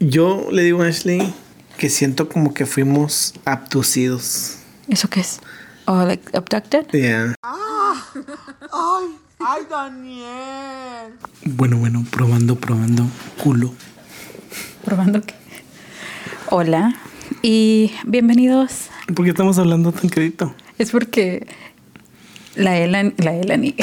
Yo le digo a Ashley que siento como que fuimos abducidos. ¿Eso qué es? ¿O like abducted? Yeah. Ay, ay, Daniel. Bueno, bueno, probando, probando. Culo. ¿Probando qué? Hola y bienvenidos. ¿Por qué estamos hablando tan quedito? Es porque la Elan, la Elani.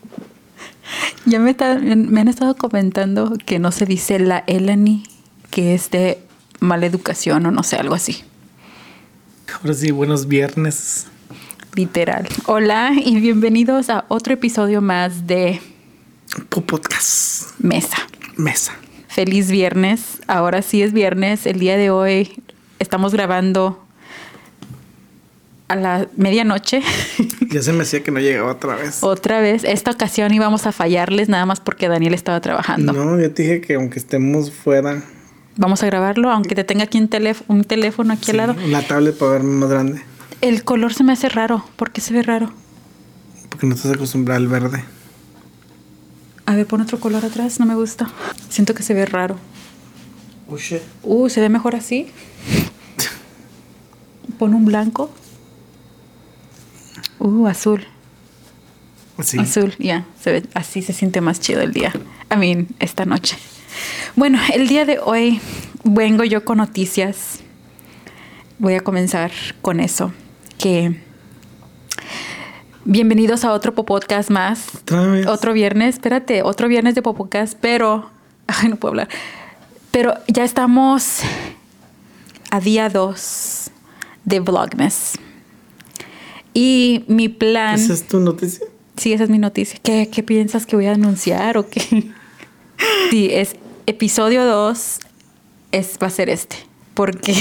ya me, está- me han estado comentando que no se dice la Elani, que es de mala educación o no sé, algo así. Ahora sí, buenos viernes. Literal. Hola y bienvenidos a otro episodio más de Po- Podcast. Mesa. Mesa. Feliz viernes. Ahora sí es viernes. El día de hoy estamos grabando a la medianoche. Ya se me hacía que no llegaba otra vez. Otra vez. Esta ocasión íbamos a fallarles nada más porque Daniel estaba trabajando. No, yo te dije que aunque estemos fuera, Vamos a grabarlo, aunque te tenga aquí un, teléf- un teléfono aquí sí, al lado. la tablet para verme más grande. El color se me hace raro. ¿Por qué se ve raro? Porque no estás acostumbrada al verde. A ver, pon otro color atrás. No me gusta. Siento que se ve raro. Oh shit. Uh, se ve mejor así. Pon un blanco. Uh, azul. Sí. Azul, ya. se ve, así se siente más chido el día. I mean, esta noche. Bueno, el día de hoy vengo yo con noticias. Voy a comenzar con eso. Que bienvenidos a otro podcast más. Otro viernes, espérate, otro viernes de Popocast, pero. Ay, no puedo hablar. Pero ya estamos a día 2 de Vlogmas. Y mi plan. ¿Esa es tu noticia? Sí, esa es mi noticia. ¿Qué, qué piensas que voy a anunciar o qué? Sí, es episodio 2 es, va a ser este. Porque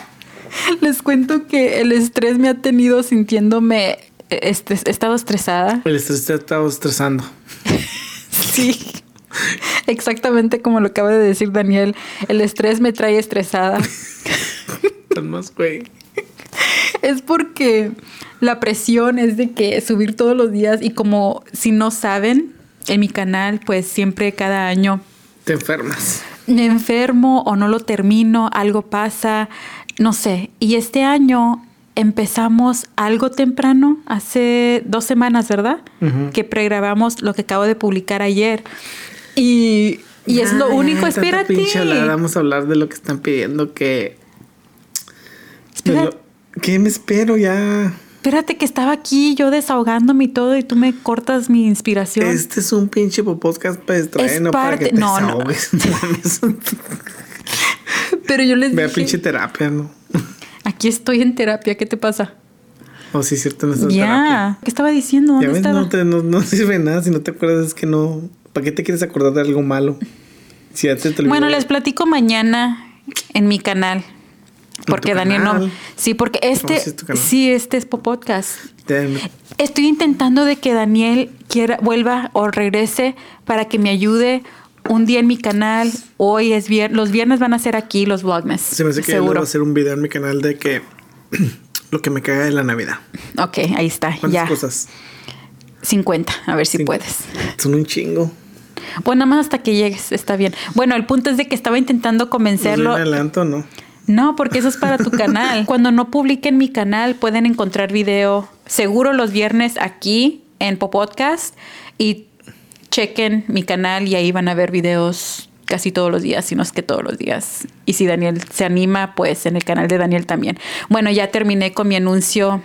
les cuento que el estrés me ha tenido sintiéndome. Este, he estado estresada. El estrés te ha estado estresando. Sí. Exactamente como lo acaba de decir Daniel. El estrés me trae estresada. Más, güey. Es porque la presión es de que subir todos los días y como si no saben, en mi canal pues siempre cada año Te enfermas. me enfermo o no lo termino, algo pasa, no sé. Y este año empezamos algo temprano, hace dos semanas, ¿verdad? Que pregrabamos lo que acabo de publicar ayer. Y, y es lo único, espérate. Vamos a hablar de lo que están pidiendo que. Espera. de lo- ¿Qué me espero ya? Espérate que estaba aquí yo desahogándome y todo y tú me cortas mi inspiración. Este es un pinche podcast para distraer, Es no para que te no, no. desahogues. Mames. Pero yo les Ve a dije, pinche terapia, ¿no? aquí estoy en terapia, ¿qué te pasa? O si es cierto, no estás terapia. Ya, ¿qué estaba diciendo? Ya ¿Dónde ves, estaba? no, te, no, no sirve nada si no te acuerdas, es que no. ¿Para qué te quieres acordar de algo malo? Si ya te, te. Bueno, les platico mañana en mi canal. Porque Daniel no. Sí, porque este. sí este es po- podcast. Estoy intentando de que Daniel quiera, vuelva o regrese para que me ayude un día en mi canal. Hoy es viernes. Los viernes van a ser aquí los vlogmas. Se me hace que ya le voy Seguro. a hacer un video en mi canal de que lo que me caga de la Navidad. Ok, ahí está. ¿Cuántas Ya. cosas? 50. A ver si Cinco. puedes. Son un chingo. Bueno, nada más hasta que llegues. Está bien. Bueno, el punto es de que estaba intentando ¿Los convencerlo. adelanto no? No, porque eso es para tu canal. Cuando no publiquen mi canal, pueden encontrar video seguro los viernes aquí en Popodcast y chequen mi canal y ahí van a ver videos casi todos los días, si no es que todos los días. Y si Daniel se anima, pues en el canal de Daniel también. Bueno, ya terminé con mi anuncio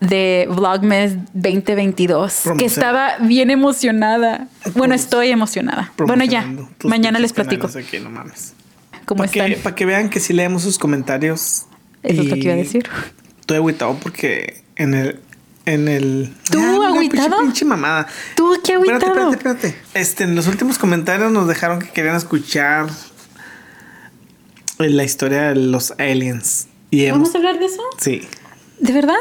de Vlogmas 2022, que Promoción. estaba bien emocionada. Bueno, estoy emocionada. Bueno, ya, mañana les platico Aquí, no mames. Cómo Para están. que, vean que sí leemos sus comentarios. Eso es lo que iba a decir. Estoy agüitado porque en el. En el. ¿Tú una agüitado? Pinche, pinche mamada. ¿Tú qué Espérate, agüitado? espérate, espérate. Este, en los últimos comentarios nos dejaron que querían escuchar la historia de los aliens. Y hemos, ¿Vamos a hablar de eso? sí, ¿De verdad?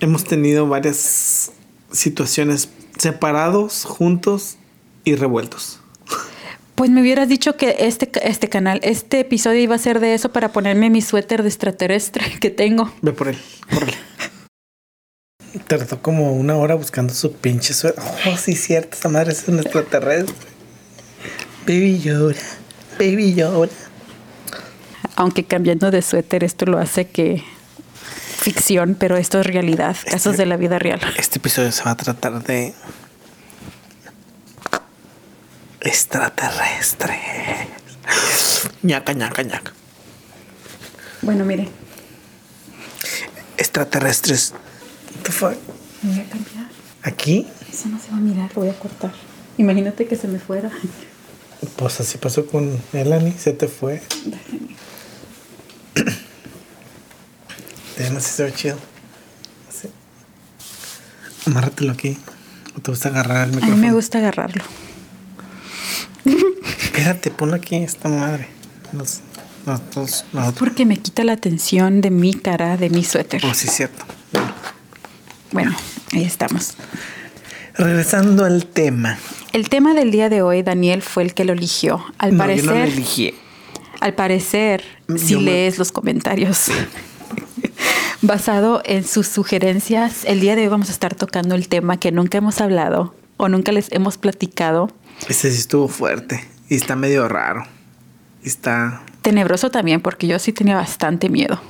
hemos tenido varias situaciones separados, juntos y revueltos. Pues me hubieras dicho que este, este canal, este episodio iba a ser de eso para ponerme mi suéter de extraterrestre que tengo. Ve por él, córrele. Tardó como una hora buscando su pinche suéter. Oh, sí, cierto, esa madre es un extraterrestre. Baby llora, baby llora. Aunque cambiando de suéter, esto lo hace que ficción, pero esto es realidad, casos Este- de la vida real. Este episodio se va a tratar de extraterrestres. ñaca, ñaca, ñaca. Bueno, mire, Extraterrestres. What the fuck? me voy a cambiar. ¿Aquí? Eso no se va a mirar, lo voy a cortar. Imagínate que se me fuera. Pues así pasó con Melanie, se te fue. Además, sí se ve chido. Así. Amárratelo aquí. ¿O te gusta agarrar el A mí micrófono? me gusta agarrarlo. Espérate, ponlo aquí esta madre. Porque me quita la atención de mi cara, de mi suéter. Oh, sí, cierto. Bueno, ahí estamos. Regresando al tema. El tema del día de hoy, Daniel fue el que lo eligió. Al No, parecer, yo no lo elegí. al parecer, si me- lees los comentarios, basado en sus sugerencias, el día de hoy vamos a estar tocando el tema que nunca hemos hablado o nunca les hemos platicado. Este sí estuvo fuerte. Y está medio raro. Está. Tenebroso también, porque yo sí tenía bastante miedo.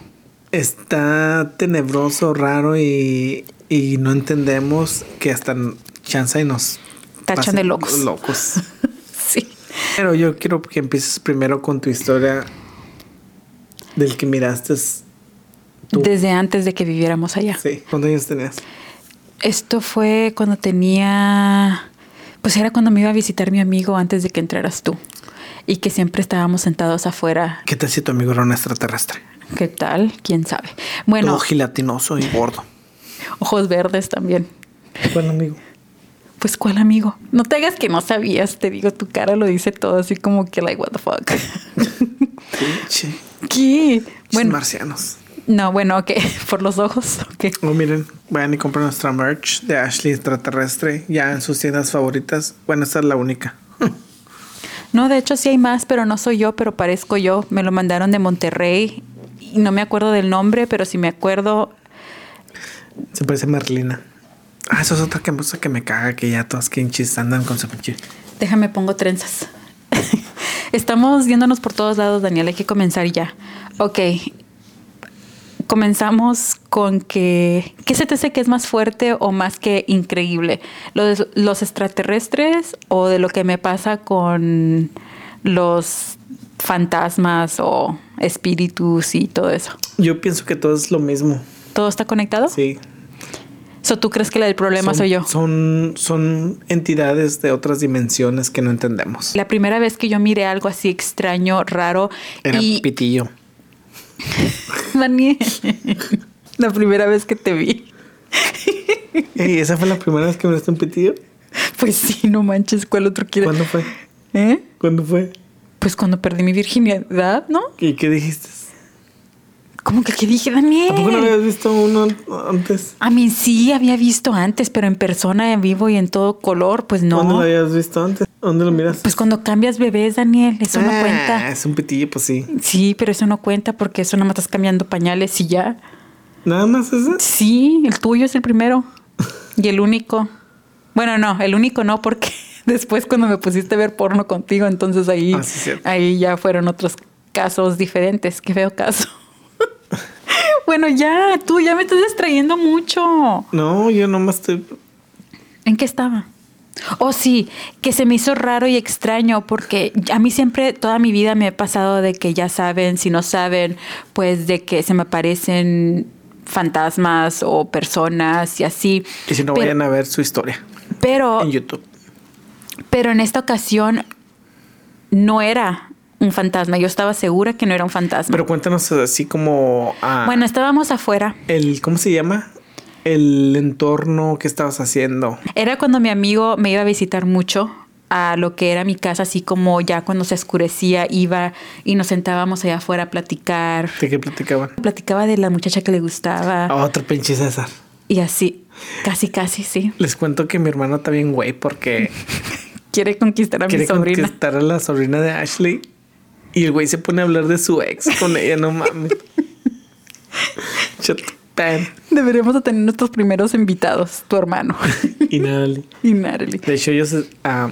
Está tenebroso, raro y, y no entendemos que hasta chance y nos Tachan de locos. locos. sí. Pero yo quiero que empieces primero con tu historia del que miraste. Tú. Desde antes de que viviéramos allá. Sí. ¿Cuántos años tenías? Esto fue cuando tenía, pues era cuando me iba a visitar mi amigo antes de que entraras tú. Y que siempre estábamos sentados afuera. ¿Qué tal si tu amigo era un extraterrestre? ¿Qué tal? ¿Quién sabe? Bueno, Todo gelatinoso y gordo. ojos verdes también. ¿Cuál amigo? Pues, ¿cuál amigo? No te hagas que no sabías, te digo, tu cara lo dice todo así como que, like, what the fuck. ¿Qué? Bueno. Bueno, marcianos. No, bueno, ok, por los ojos, ok. Oh, miren, vayan y compren nuestra merch de Ashley Extraterrestre ya en sus tiendas favoritas. Bueno, esta es la única. No, de hecho sí hay más, pero no soy yo, pero parezco yo. Me lo mandaron de Monterrey y no me acuerdo del nombre, pero si me acuerdo, Se parece a Merlina. Ah, eso es otra cosa que me caga, que ya todas quinchis andan con su pinche. déjame pongo trenzas. Estamos viéndonos por todos lados, Daniel, hay que comenzar ya. Ok. Comenzamos con que, ¿qué se te hace que es más fuerte o más que increíble? ¿Los, los extraterrestres o de lo que me pasa con los fantasmas o espíritus y todo eso? Yo pienso que todo es lo mismo. ¿Todo está conectado? Sí. So, ¿Tú crees que la del problema Son- soy yo? Son, son entidades de otras dimensiones que no entendemos. La primera vez que yo miré algo así extraño, raro Era y pitillo. Daniel, la primera vez que te vi, Ey, ¿Esa fue la primera vez que me viste un pitillo? pues sí, no manches, ¿cuál otro quiere? ¿Cuándo fue? ¿Eh? ¿Cuándo fue? Pues cuando perdí mi virginidad, ¿no? ¿Y qué dijiste? ¿Cómo que qué dije, Daniel? ¿A poco no habías visto uno antes? A mí sí había visto antes, pero en persona, en vivo y en todo color, pues no. ¿Dónde lo habías visto antes? ¿Dónde lo miraste? Pues cuando cambias bebés, Daniel, eso no Ah, cuenta. Es un pitillo, pues sí. Sí, pero eso no cuenta porque eso nada más estás cambiando pañales y ya. Nada más ese. Sí, el tuyo es el primero. Y el único. Bueno, no, el único no, porque después cuando me pusiste a ver porno contigo, entonces ahí, Ah, sí, ahí ya fueron otros casos diferentes. Qué feo caso. Bueno, ya, tú ya me estás distrayendo mucho. No, yo nomás estoy. ¿En qué estaba? Oh, sí, que se me hizo raro y extraño porque a mí siempre, toda mi vida me ha pasado de que ya saben, si no saben, pues de que se me aparecen fantasmas o personas y así. Y si no, Pero- vayan a ver su historia Pero, en YouTube. pero en esta ocasión no era un fantasma. Yo estaba segura que no era un fantasma. Pero cuéntanos así como. ah, bueno, estábamos afuera. el, ¿Cómo se llama? El entorno que estabas haciendo. Era cuando mi amigo me iba a visitar mucho a lo que era mi casa, así como ya cuando se oscurecía iba y nos sentábamos allá afuera a platicar. ¿De qué platicaban? Platicaba de la muchacha que le gustaba Ah, Otro pinche César. y así, casi, casi, sí. Les cuento que mi hermano está bien güey porque Quiere conquistar a mi quiere sobrina. conquistar a la sobrina de Ashley. Y el güey se pone a hablar de su ex con ella, no mames. Deberíamos de tener nuestros primeros invitados, tu hermano Y nada. y Natalie. De hecho, ellos, ah,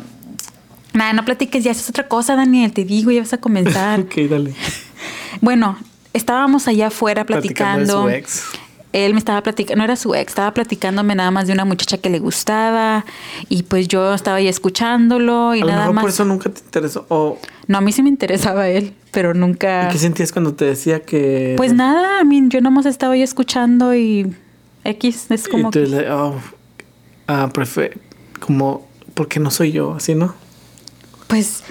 Nah, no platiques ya, eso es otra cosa, Daniel. Te digo, ya vas a comenzar. ok, dale. bueno, estábamos allá afuera Platicando platicando. de su ex. Él me estaba platicando, no era su ex, estaba platicándome nada más de una muchacha que le gustaba. Y pues yo estaba ahí escuchándolo y A lo nada mejor más. por eso nunca te interesó. O, No, a mí sí me interesaba él, pero nunca. ¿Qué sentías cuando te decía que... Pues nada, a mí yo nomás estaba ahí escuchando y X es como y tú que- le- oh, ah, prefe- como, porque no soy yo, así, ¿no? pues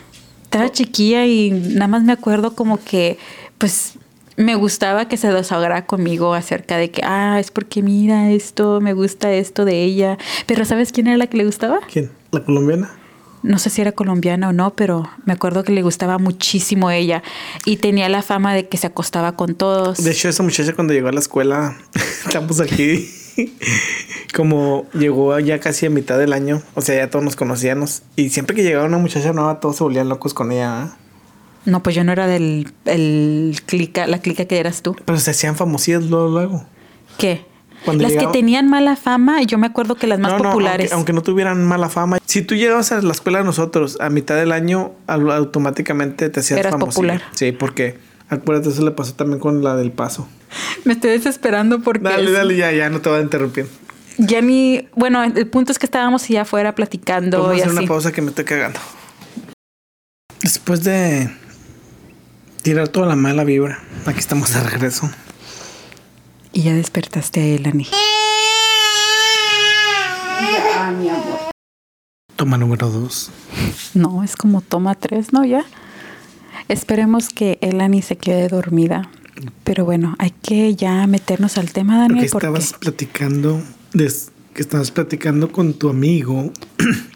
estaba chiquilla y nada más me acuerdo como que pues me gustaba que se desahogara conmigo acerca de que ah, es porque mira esto, me gusta esto de ella, pero ¿sabes quién era la que le gustaba? ¿Quién? ¿La colombiana? No sé si era colombiana o no, pero me acuerdo que le gustaba muchísimo ella y tenía la fama de que se acostaba con todos. De hecho, esa muchacha cuando llegó a la escuela, estamos aquí, como llegó ya casi a mitad del año, o sea, ya todos nos conocíamos. Y siempre que llegaba una muchacha nueva, todos se volvían locos con ella. ¿ah? No, pues yo no era del el clica, la clica que eras tú. Pero se hacían famosillas luego, luego. ¿Qué? Cuando las llegaba- que tenían mala fama, yo me acuerdo que las más No, no, populares. aunque, aunque no tuvieran mala fama. Si tú llegabas a la escuela de nosotros a mitad del año, au- automáticamente te hacías Eras popular. Sí, porque acuérdate, eso le pasó también con la del paso. Me estoy desesperando porque Dale, es- dale, ya, ya, no te voy a interrumpir. ya ni, bueno, el punto es que estábamos allá afuera platicando Vamos a hacer así. una pausa que me estoy cagando. Después de tirar toda la mala vibra, aquí estamos de regreso. Y ya despertaste a Elani. Toma número dos. No, es como toma tres, ¿no? Ya. Esperemos que Elani se quede dormida. Pero bueno, hay que ya meternos al tema, Daniel, porque estabas platicando, des- que estabas platicando con tu amigo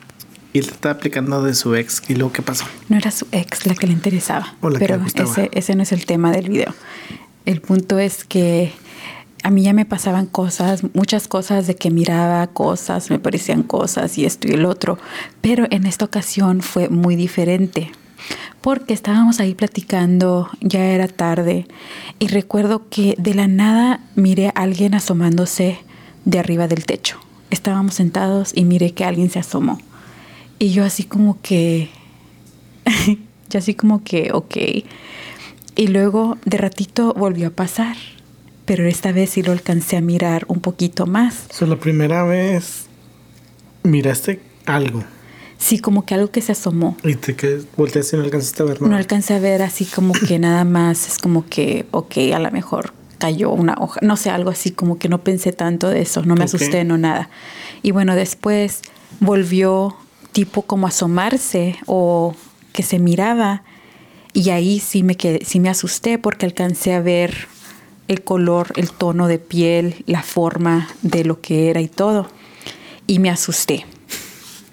y él estaba platicando de su ex. ¿Y luego qué pasó? no era su ex la que le interesaba. O la que pero le gustaba. ese, ese no es el tema del video. El punto es que a mí ya me pasaban cosas, muchas cosas de que miraba cosas, me parecían cosas y esto y el otro. Pero en esta ocasión fue muy diferente. Porque estábamos ahí platicando, ya era tarde, y recuerdo que de la nada miré a alguien asomándose de arriba del techo. Estábamos sentados y miré que alguien se asomó. Y yo así como que, yo así como que, ok. Y luego de ratito volvió a pasar, pero esta vez sí lo alcancé a mirar un poquito más. O sea, la primera vez miraste algo Sí, como que algo que se asomó. y te que volteaste y no alcanzaste a ver No nada. alcancé a ver así como que nada más, es como que, ok, a lo mejor cayó una hoja, no sé, algo así, como que no pensé tanto de eso, no me Ok. asusté, no nada. Y bueno, después volvió tipo como asomarse o que se miraba y ahí sí me quedé, sí me asusté porque alcancé a ver el color, el tono de piel, la forma de lo que era y todo. Y me asusté.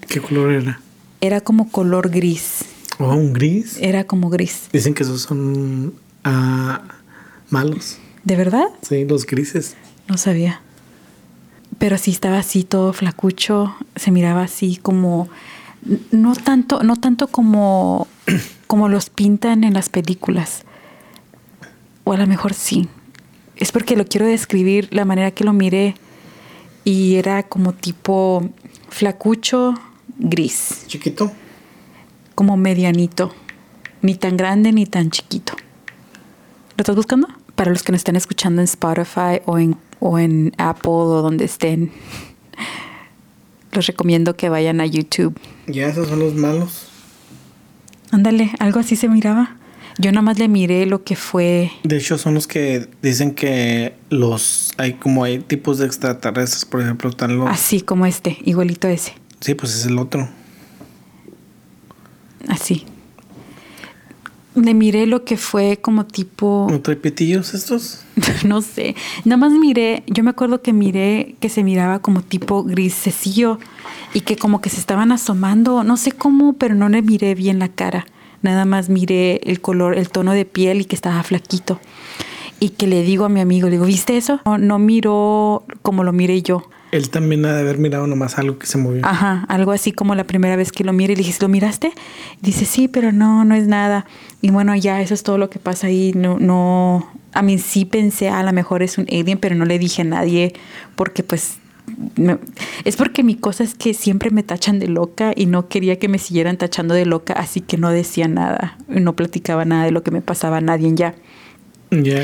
¿Qué color era? Era como color gris, Oh, un gris. era como gris. Dicen que esos son ah, malos. ¿De verdad? Sí, los grises. No sabía. Pero sí estaba así todo flacucho, se miraba así como no tanto, no tanto como como los pintan en las películas. O a lo mejor sí. Es porque lo quiero describir la manera que lo miré y era como tipo flacucho gris, Chiquito. como medianito, ni tan grande ni tan chiquito. ¿Lo estás buscando? Para los que nos están escuchando en Spotify o en, o en Apple o donde estén, los recomiendo que vayan a YouTube. Ya, esos son los malos. Ándale, algo así se miraba. Yo nada más le miré lo que fue. De hecho, son los que dicen que los hay como hay tipos de extraterrestres, por ejemplo, están los. Así como este, igualito ese. Sí, pues es el otro. Así. Le miré lo que fue como tipo. ¿No trae pitillos estos? no sé. Nada más miré, yo me acuerdo que miré que se miraba como tipo grisecillo y que como que se estaban asomando, no sé cómo, pero no le miré bien la cara. Nada más miré el color, el tono de piel y que estaba flaquito. Y que le digo a mi amigo, le digo, ¿viste eso? No, no miró como lo miré yo. Él también ha de haber mirado nomás algo que se movió. Ajá, algo así como la primera vez que lo miré y le dije, ¿lo miraste? Dice, sí, pero no, no es nada. Y bueno, ya eso es todo lo que pasa ahí. No, no, a mí sí pensé, a lo mejor es un alien, pero no le dije a nadie porque pues me- es porque mi cosa es que siempre me tachan de loca y no quería que me siguieran tachando de loca, así que no decía nada, no platicaba nada de lo que me pasaba a nadie ya. Ya.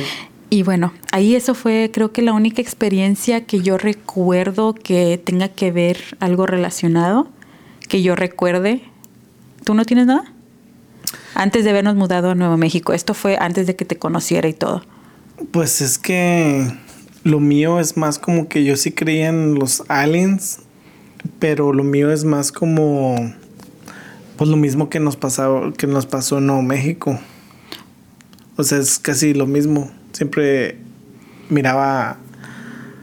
Y bueno, ahí eso fue creo que la única experiencia que yo recuerdo que tenga que ver algo relacionado, que yo recuerde. ¿Tú no tienes nada? Antes de habernos mudado a Nuevo México, esto fue antes de que te conociera y todo. Pues es que lo mío es más como que yo sí creía en los aliens, pero lo mío es más como pues lo mismo que nos pasaba, que nos pasó en Nuevo México. O sea, es casi lo mismo. Siempre miraba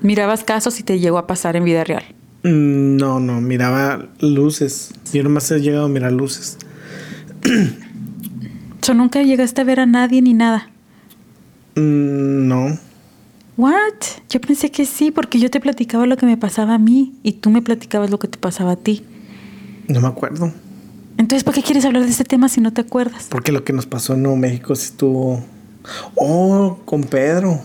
Mirabas casos y te llegó a pasar en vida real. mm, no, no, miraba luces. Yo nomás he llegado a mirar luces. So, nunca llegaste a ver a nadie ni nada. Mm, no. What? Yo pensé que sí, porque yo te platicaba lo que me pasaba a mí y tú me platicabas lo que te pasaba a ti. No me acuerdo. Entonces, ¿por qué quieres hablar de este tema si no te acuerdas? Porque lo que nos pasó en Nuevo México sí estuvo. Oh, con Pedro.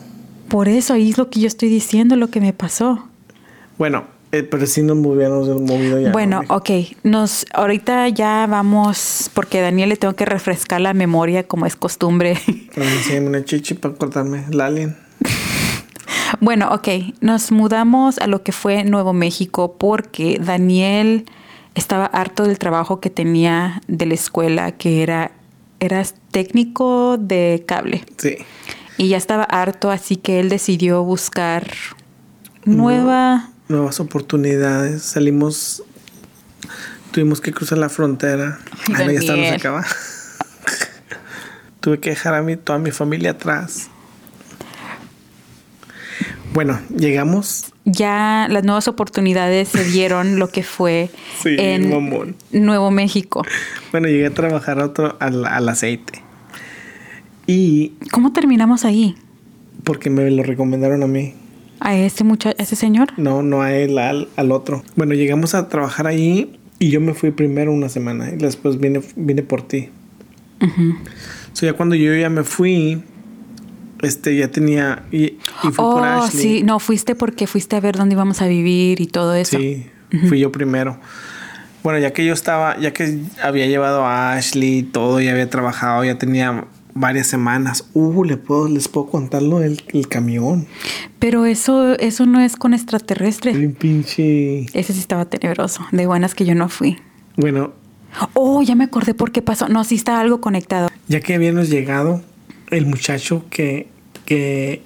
Por eso, ahí es lo que yo estoy diciendo, lo que me pasó. Bueno, eh, pero sí nos hubiéramos movido ya. bueno, México. ok, nos ahorita ya vamos, porque a Daniel le tengo que refrescar la memoria como es costumbre. Enséñame una chichi para cortarme el alien. bueno, ok, nos mudamos a lo que fue Nuevo México porque Daniel estaba harto del trabajo que tenía de la escuela, que era, eras técnico de cable. Sí. Y ya estaba harto, así que él decidió buscar nueva... Nuevas oportunidades. Salimos. Tuvimos que cruzar la frontera. Ay, no, ya está, no se Daniel. acaba. Tuve que dejar a mí, toda mi familia atrás. Bueno, llegamos. Ya las nuevas oportunidades se dieron lo que fue Sí, en mamón. Nuevo México. Bueno, llegué a trabajar otro al, al aceite. Y ¿Cómo terminamos ahí? porque me lo recomendaron a mí. ¿A ese muchacho, ese señor? No, no a él, al, al otro. Bueno, llegamos a trabajar ahí y yo me fui primero una semana y después vine, vine por ti. Ujú. So, ya cuando yo ya me fui, este, ya tenía... Y, y por Oh, Ashley. sí, no, fuiste porque fuiste a ver dónde íbamos a vivir y todo eso. Sí, fui yo primero. Bueno, ya que yo estaba, ya que había llevado a Ashley y todo, ya había trabajado, ya tenía varias semanas. Uh, ¿le puedo, les puedo contarlo del el camión. Pero eso, eso no es con extraterrestre. El pinche... Ese sí estaba tenebroso. De buenas que yo no fui. Bueno, Oh, ya me acordé por qué pasó. No, sí está algo conectado. ya que habíamos llegado, el muchacho que, que,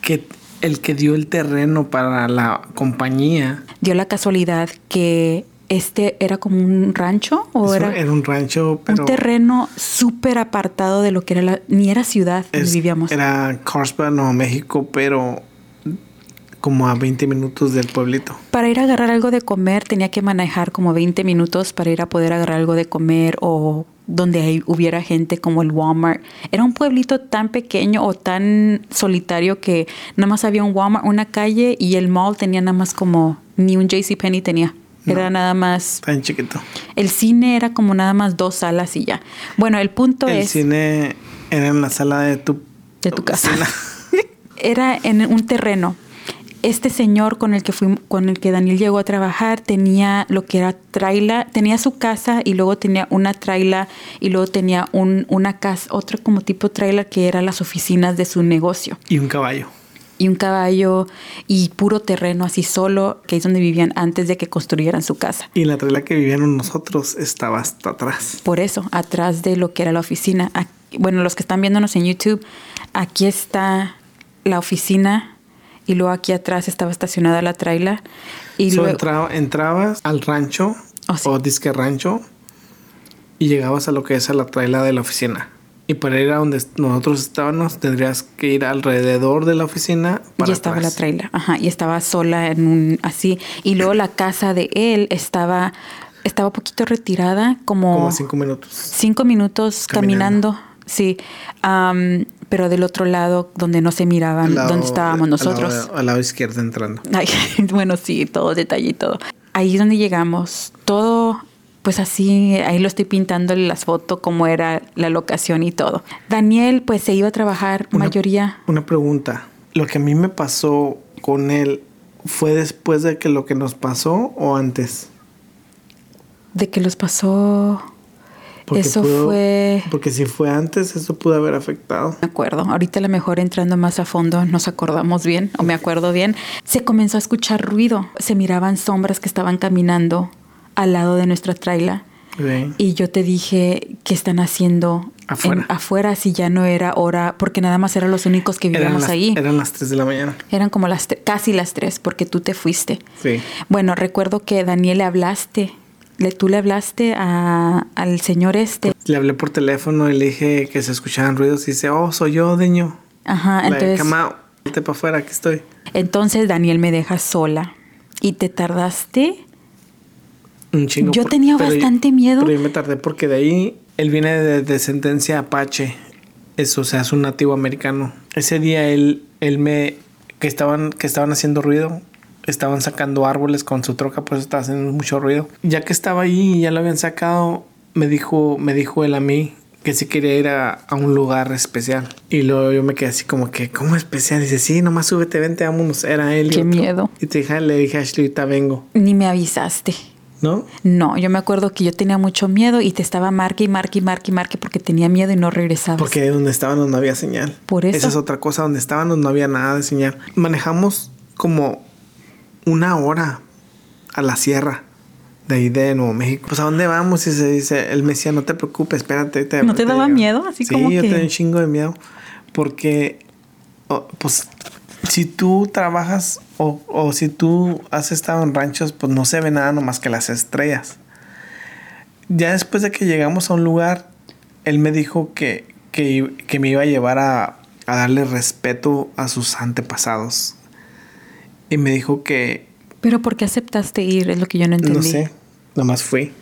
que el que dio el terreno para la compañía, Dio la casualidad que este era como un rancho o eso era, era un rancho, pero un terreno súper apartado de lo que era la, ni era ciudad donde es- vivíamos. era Carlsbad, Nuevo México, pero como a 20 minutos del pueblito. Para ir a agarrar algo de comer tenía que manejar como 20 minutos para ir a poder agarrar algo de comer o donde hubiera gente como el Walmart. Era un pueblito tan pequeño o tan solitario que nada más había un Walmart, una calle y el mall tenía nada más como ni un JCPenney tenía. Era nada más Tan chiquito. el cine era como nada más dos salas y ya. Bueno, el punto El es cine era en la sala de tu, de tu casa. Era en un terreno. Este señor con el que fui, con el que Daniel llegó a trabajar tenía lo que era traila, tenía su casa y luego tenía una traila y luego tenía un, una casa, otro como tipo trailer que era las oficinas de su negocio y un caballo. y un caballo y puro terreno así solo, que es donde vivían antes de que construyeran su casa. Y la trela que vivíamos nosotros estaba hasta atrás. Por eso, atrás de lo que era la oficina. Bueno, los que están viéndonos en YouTube, aquí está la oficina y luego aquí atrás estaba estacionada la traila. Y So, luego, entraba- entrabas al rancho Oh, sí. o disque rancho y llegabas a lo que es a la traila de la oficina. Y para ir a donde nosotros estábamos, tendrías que ir alrededor de la oficina. Para ya estaba la atrás. traila, ajá, y estaba sola en un así. Y luego la casa de él estaba, estaba poquito retirada, como, Como cinco minutos. cinco minutos Caminando. caminando. Sí, Am, pero del otro lado donde no se miraban, lado- donde estábamos al lado- nosotros. Al lado, izquierdo entrando. Ay, bueno, sí, todo detalle y todo. Ahí es donde llegamos. Todo, pues así, ahí lo estoy pintando en las fotos, cómo era la locación y todo. Daniel, pues se iba a trabajar Una- mayoría. Una pregunta. Lo que a mí me pasó con él ¿Fue después de que lo que nos pasó o antes? De que los pasó. Eso fue. Porque si fue antes, eso pudo haber afectado. Me acuerdo. Ahorita a lo mejor entrando más a fondo nos acordamos bien, o me acuerdo bien. Se comenzó a escuchar ruido. Se miraban sombras que estaban caminando al lado de nuestra traila. Y yo te dije, ¿qué están haciendo afuera? afuera si ya no era hora, porque nada más eran los únicos que vivíamos ahí. Eran las 3 de la mañana. Eran como las casi las 3, porque tú te fuiste. Sí. Bueno, recuerdo que Daniel le hablaste. Le, tú le hablaste a, al señor este. Le hablé por teléfono y le dije que se escuchaban ruidos y dice, oh, soy yo, Deño. Ajá, entonces... Cama, vete para afuera, aquí estoy. Entonces Daniel me deja sola. Y te tardaste un chingo. Yo tenía bastante miedo. Pero yo me tardé porque de ahí él viene de descendencia apache. Eso, o sea, es un nativo americano. Ese día él, él me. que estaban, que estaban haciendo ruido. Estaban sacando árboles con su troca, pues estaba haciendo mucho ruido. Ya que estaba ahí y ya lo habían sacado, me dijo, me dijo él a mí que si quería ir a, un lugar especial. Y luego yo me quedé así como que, ¿cómo especial? dice, sí, nomás súbete, vente, vámonos. Era él. Qué miedo. Y te dije, le dije a Ashley, ahorita vengo. Ni me avisaste. ¿No? No, yo me acuerdo que yo tenía mucho miedo y te estaba marque y marque y marque y marque porque tenía miedo y no regresaba. Porque donde estábamos no había señal. Por eso. Esa es otra cosa, donde estábamos no había nada de señal. Manejamos como una hora a la sierra de ahí de Nuevo México. Pues a dónde vamos y se dice, él me decía, no te preocupes, espérate. Te, ¿No te, daba miedo? Así sí, como yo tenía un chingo de miedo porque, oh, pues si tú trabajas o, si tú has estado en ranchos, pues no se ve nada nomás que las estrellas. Ya después de que llegamos a un lugar, él me dijo que, que, me iba a llevar a, a, darle respeto a sus antepasados. Y me dijo que... Pero ¿por qué aceptaste ir? Es lo que yo no entendí. No sé, nomás fui.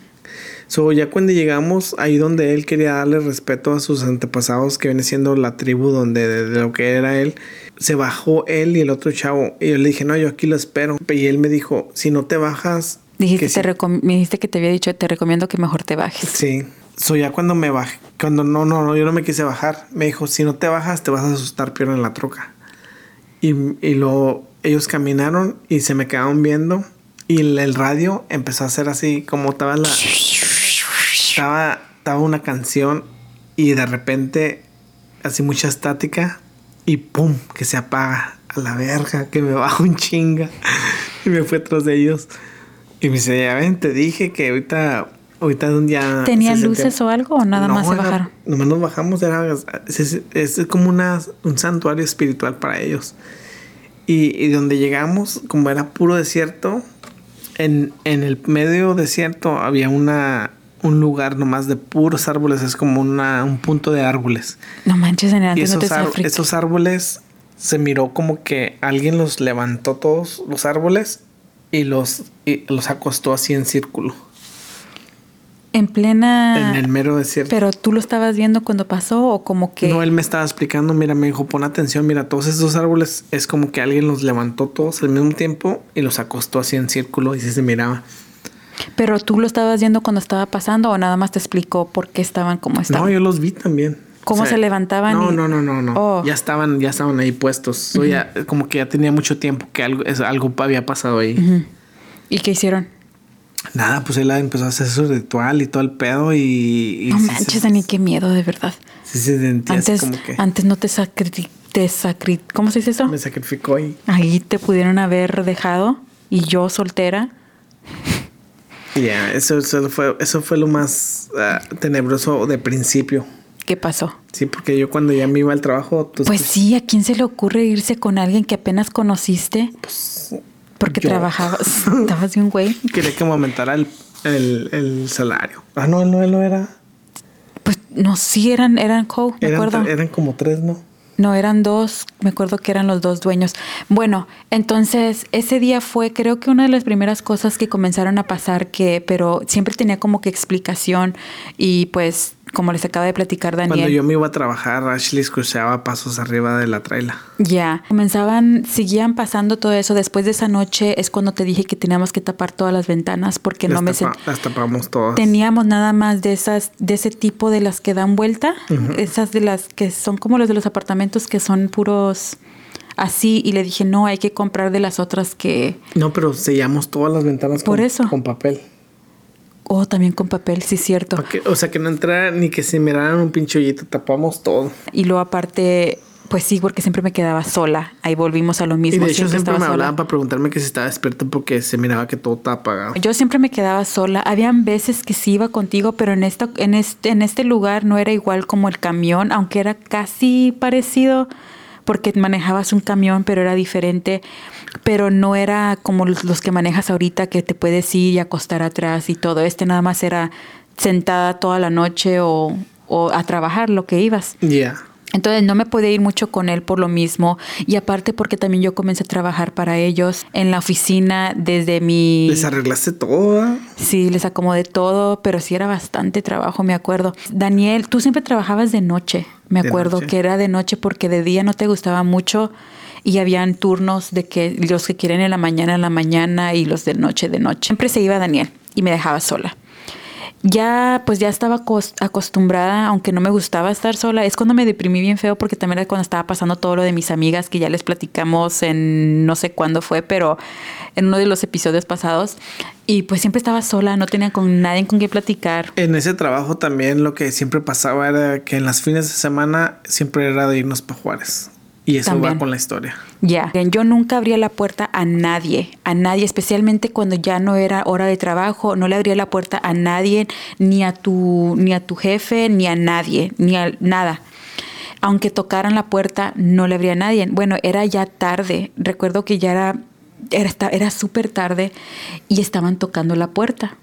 So, ya cuando llegamos ahí donde él quería darle respeto a sus antepasados, que viene siendo la tribu donde de, lo que era él, se bajó él y el otro chavo. Y yo le dije, no, yo aquí lo espero. Y él me dijo, si no te bajas... Dijiste, te me dijiste que te había dicho, te recomiendo que mejor te bajes. Sí. So, ya cuando me bajé, cuando no, no, no, yo no me quise bajar, me dijo, si no te bajas, te vas a asustar peor en la troca. Y, y luego ellos caminaron y se me quedaron viendo. Y el radio empezó a hacer así como estaba la estaba, estaba una canción y de repente, así mucha estática y pum, que se apaga a la verga, que me bajo un chinga y me fue tras de ellos. Y me dice, ya ven, te dije que ahorita, ahorita día... ¿Tenían luces o algo o nada más se bajaron? Nomás nos bajamos, era, es, es, como una, un santuario espiritual para ellos. Y, y donde llegamos, como era puro desierto, en, en el medio desierto había una, un lugar nomás de puros árboles, es como una, un punto de árboles. No manches, en el y esos, esos árboles se miró como que alguien los levantó todos los árboles y los, y los acostó así en círculo. En plena. En el mero desierto. Pero tú lo estabas viendo cuando pasó o como que. No, él me estaba explicando, mira, me dijo, pon atención, mira, todos esos árboles es como que alguien los levantó todos al mismo tiempo y los acostó así en círculo y se miraba. Pero tú lo estabas viendo cuando estaba pasando o nada más te explicó por qué estaban como estaban. No, yo los vi también. ¿Cómo se levantaban? No, no, no, no, no. Oh. Ya estaban, ya estaban ahí puestos. ya, como que ya tenía mucho tiempo que algo, algo había pasado ahí. ¿Y qué hicieron? Nada, pues él empezó a hacer su ritual y todo el pedo y... no manches, Dani, qué miedo, de verdad. Sí, se sentía antes, como que... Antes no te sacrificó. ¿Cómo se dice eso? Me sacrificó ahí. Ahí te pudieron haber dejado y yo soltera. Ya, eso, fue, eso fue lo más ah, tenebroso de principio. ¿Qué pasó? Sí, porque yo cuando ya me iba al trabajo... Pues, pues, sí, ¿a quién se le ocurre irse con alguien que apenas conociste? Pues... Porque trabajabas, estabas de un güey. Quería que me aumentara el, el, salario. Ah, no, él no, él no era... Pues no, sí, eran, eran co, me acuerdo. Eran como tres, ¿no? No, eran dos, me acuerdo que eran los dos dueños. Bueno, entonces ese día fue creo que una de las primeras cosas que comenzaron a pasar que, pero siempre tenía como que explicación y pues como les acaba de platicar Daniel. Cuando yo me iba a trabajar, Ashley escuchaba pasos arriba de la traila. Ya, comenzaban, seguían pasando todo eso. Después de esa noche es cuando te dije que teníamos que tapar todas las ventanas porque no me Las tapamos todas. Teníamos nada más de esas, de ese tipo de las que dan vuelta, esas de las que son como las de los apartamentos que son puros así y le dije, no, hay que comprar de las otras que... No, pero sellamos todas las ventanas Por con, eso. con papel. Oh, también con papel, sí, cierto. Que- o sea, que no entrara ni que se miraran un pinche hoyito. Tapamos todo. Y luego aparte, pues sí, porque siempre me quedaba sola. Ahí volvimos a lo Y mismo. de hecho siempre estaba me sola. hablaban para preguntarme que si estaba despierto porque se miraba que todo estaba apagado. Yo siempre me quedaba sola. Habían veces que sí iba contigo, pero en esta, en este, en este lugar no era igual como el camión, aunque era casi parecido, porque manejabas un camión, pero era diferente. Pero no era como los que manejas ahorita, que te puedes ir y acostar atrás y todo. Este nada más era sentada toda la noche o, o a trabajar lo que ibas. Ya. Entonces no me podía ir mucho con él por lo mismo y aparte porque también yo comencé a trabajar para ellos en la oficina desde mi... Les arreglaste todo. ¿ah? Sí, les acomodé todo, pero sí era bastante trabajo, me acuerdo. Daniel, tú siempre trabajabas de noche, me acuerdo noche. que era de noche porque de día no te gustaba mucho y habían turnos de que los que quieren en la mañana en la mañana y los de noche de noche. Siempre se iba Daniel y me dejaba sola. Ya, pues ya estaba acos- acostumbrada, aunque no me gustaba estar sola. Es cuando me deprimí bien feo porque también era cuando estaba pasando todo lo de mis amigas que ya les platicamos en no sé cuándo fue, pero en uno de los episodios pasados. Y pues siempre estaba sola, no tenía con nadie con quien platicar. En ese trabajo también lo que siempre pasaba era que en las fines de semana siempre era de irnos para Juárez. Y eso También. va con la historia. Ya, yo nunca abría la puerta a nadie, a nadie, especialmente cuando ya no era hora de trabajo, no le abría la puerta a nadie, ni a tu, ni a tu jefe, ni a nadie, ni a nada. Aunque tocaran la puerta, no le abría a nadie. Bueno, era ya tarde. Recuerdo que ya era, era, era súper tarde y estaban tocando la puerta.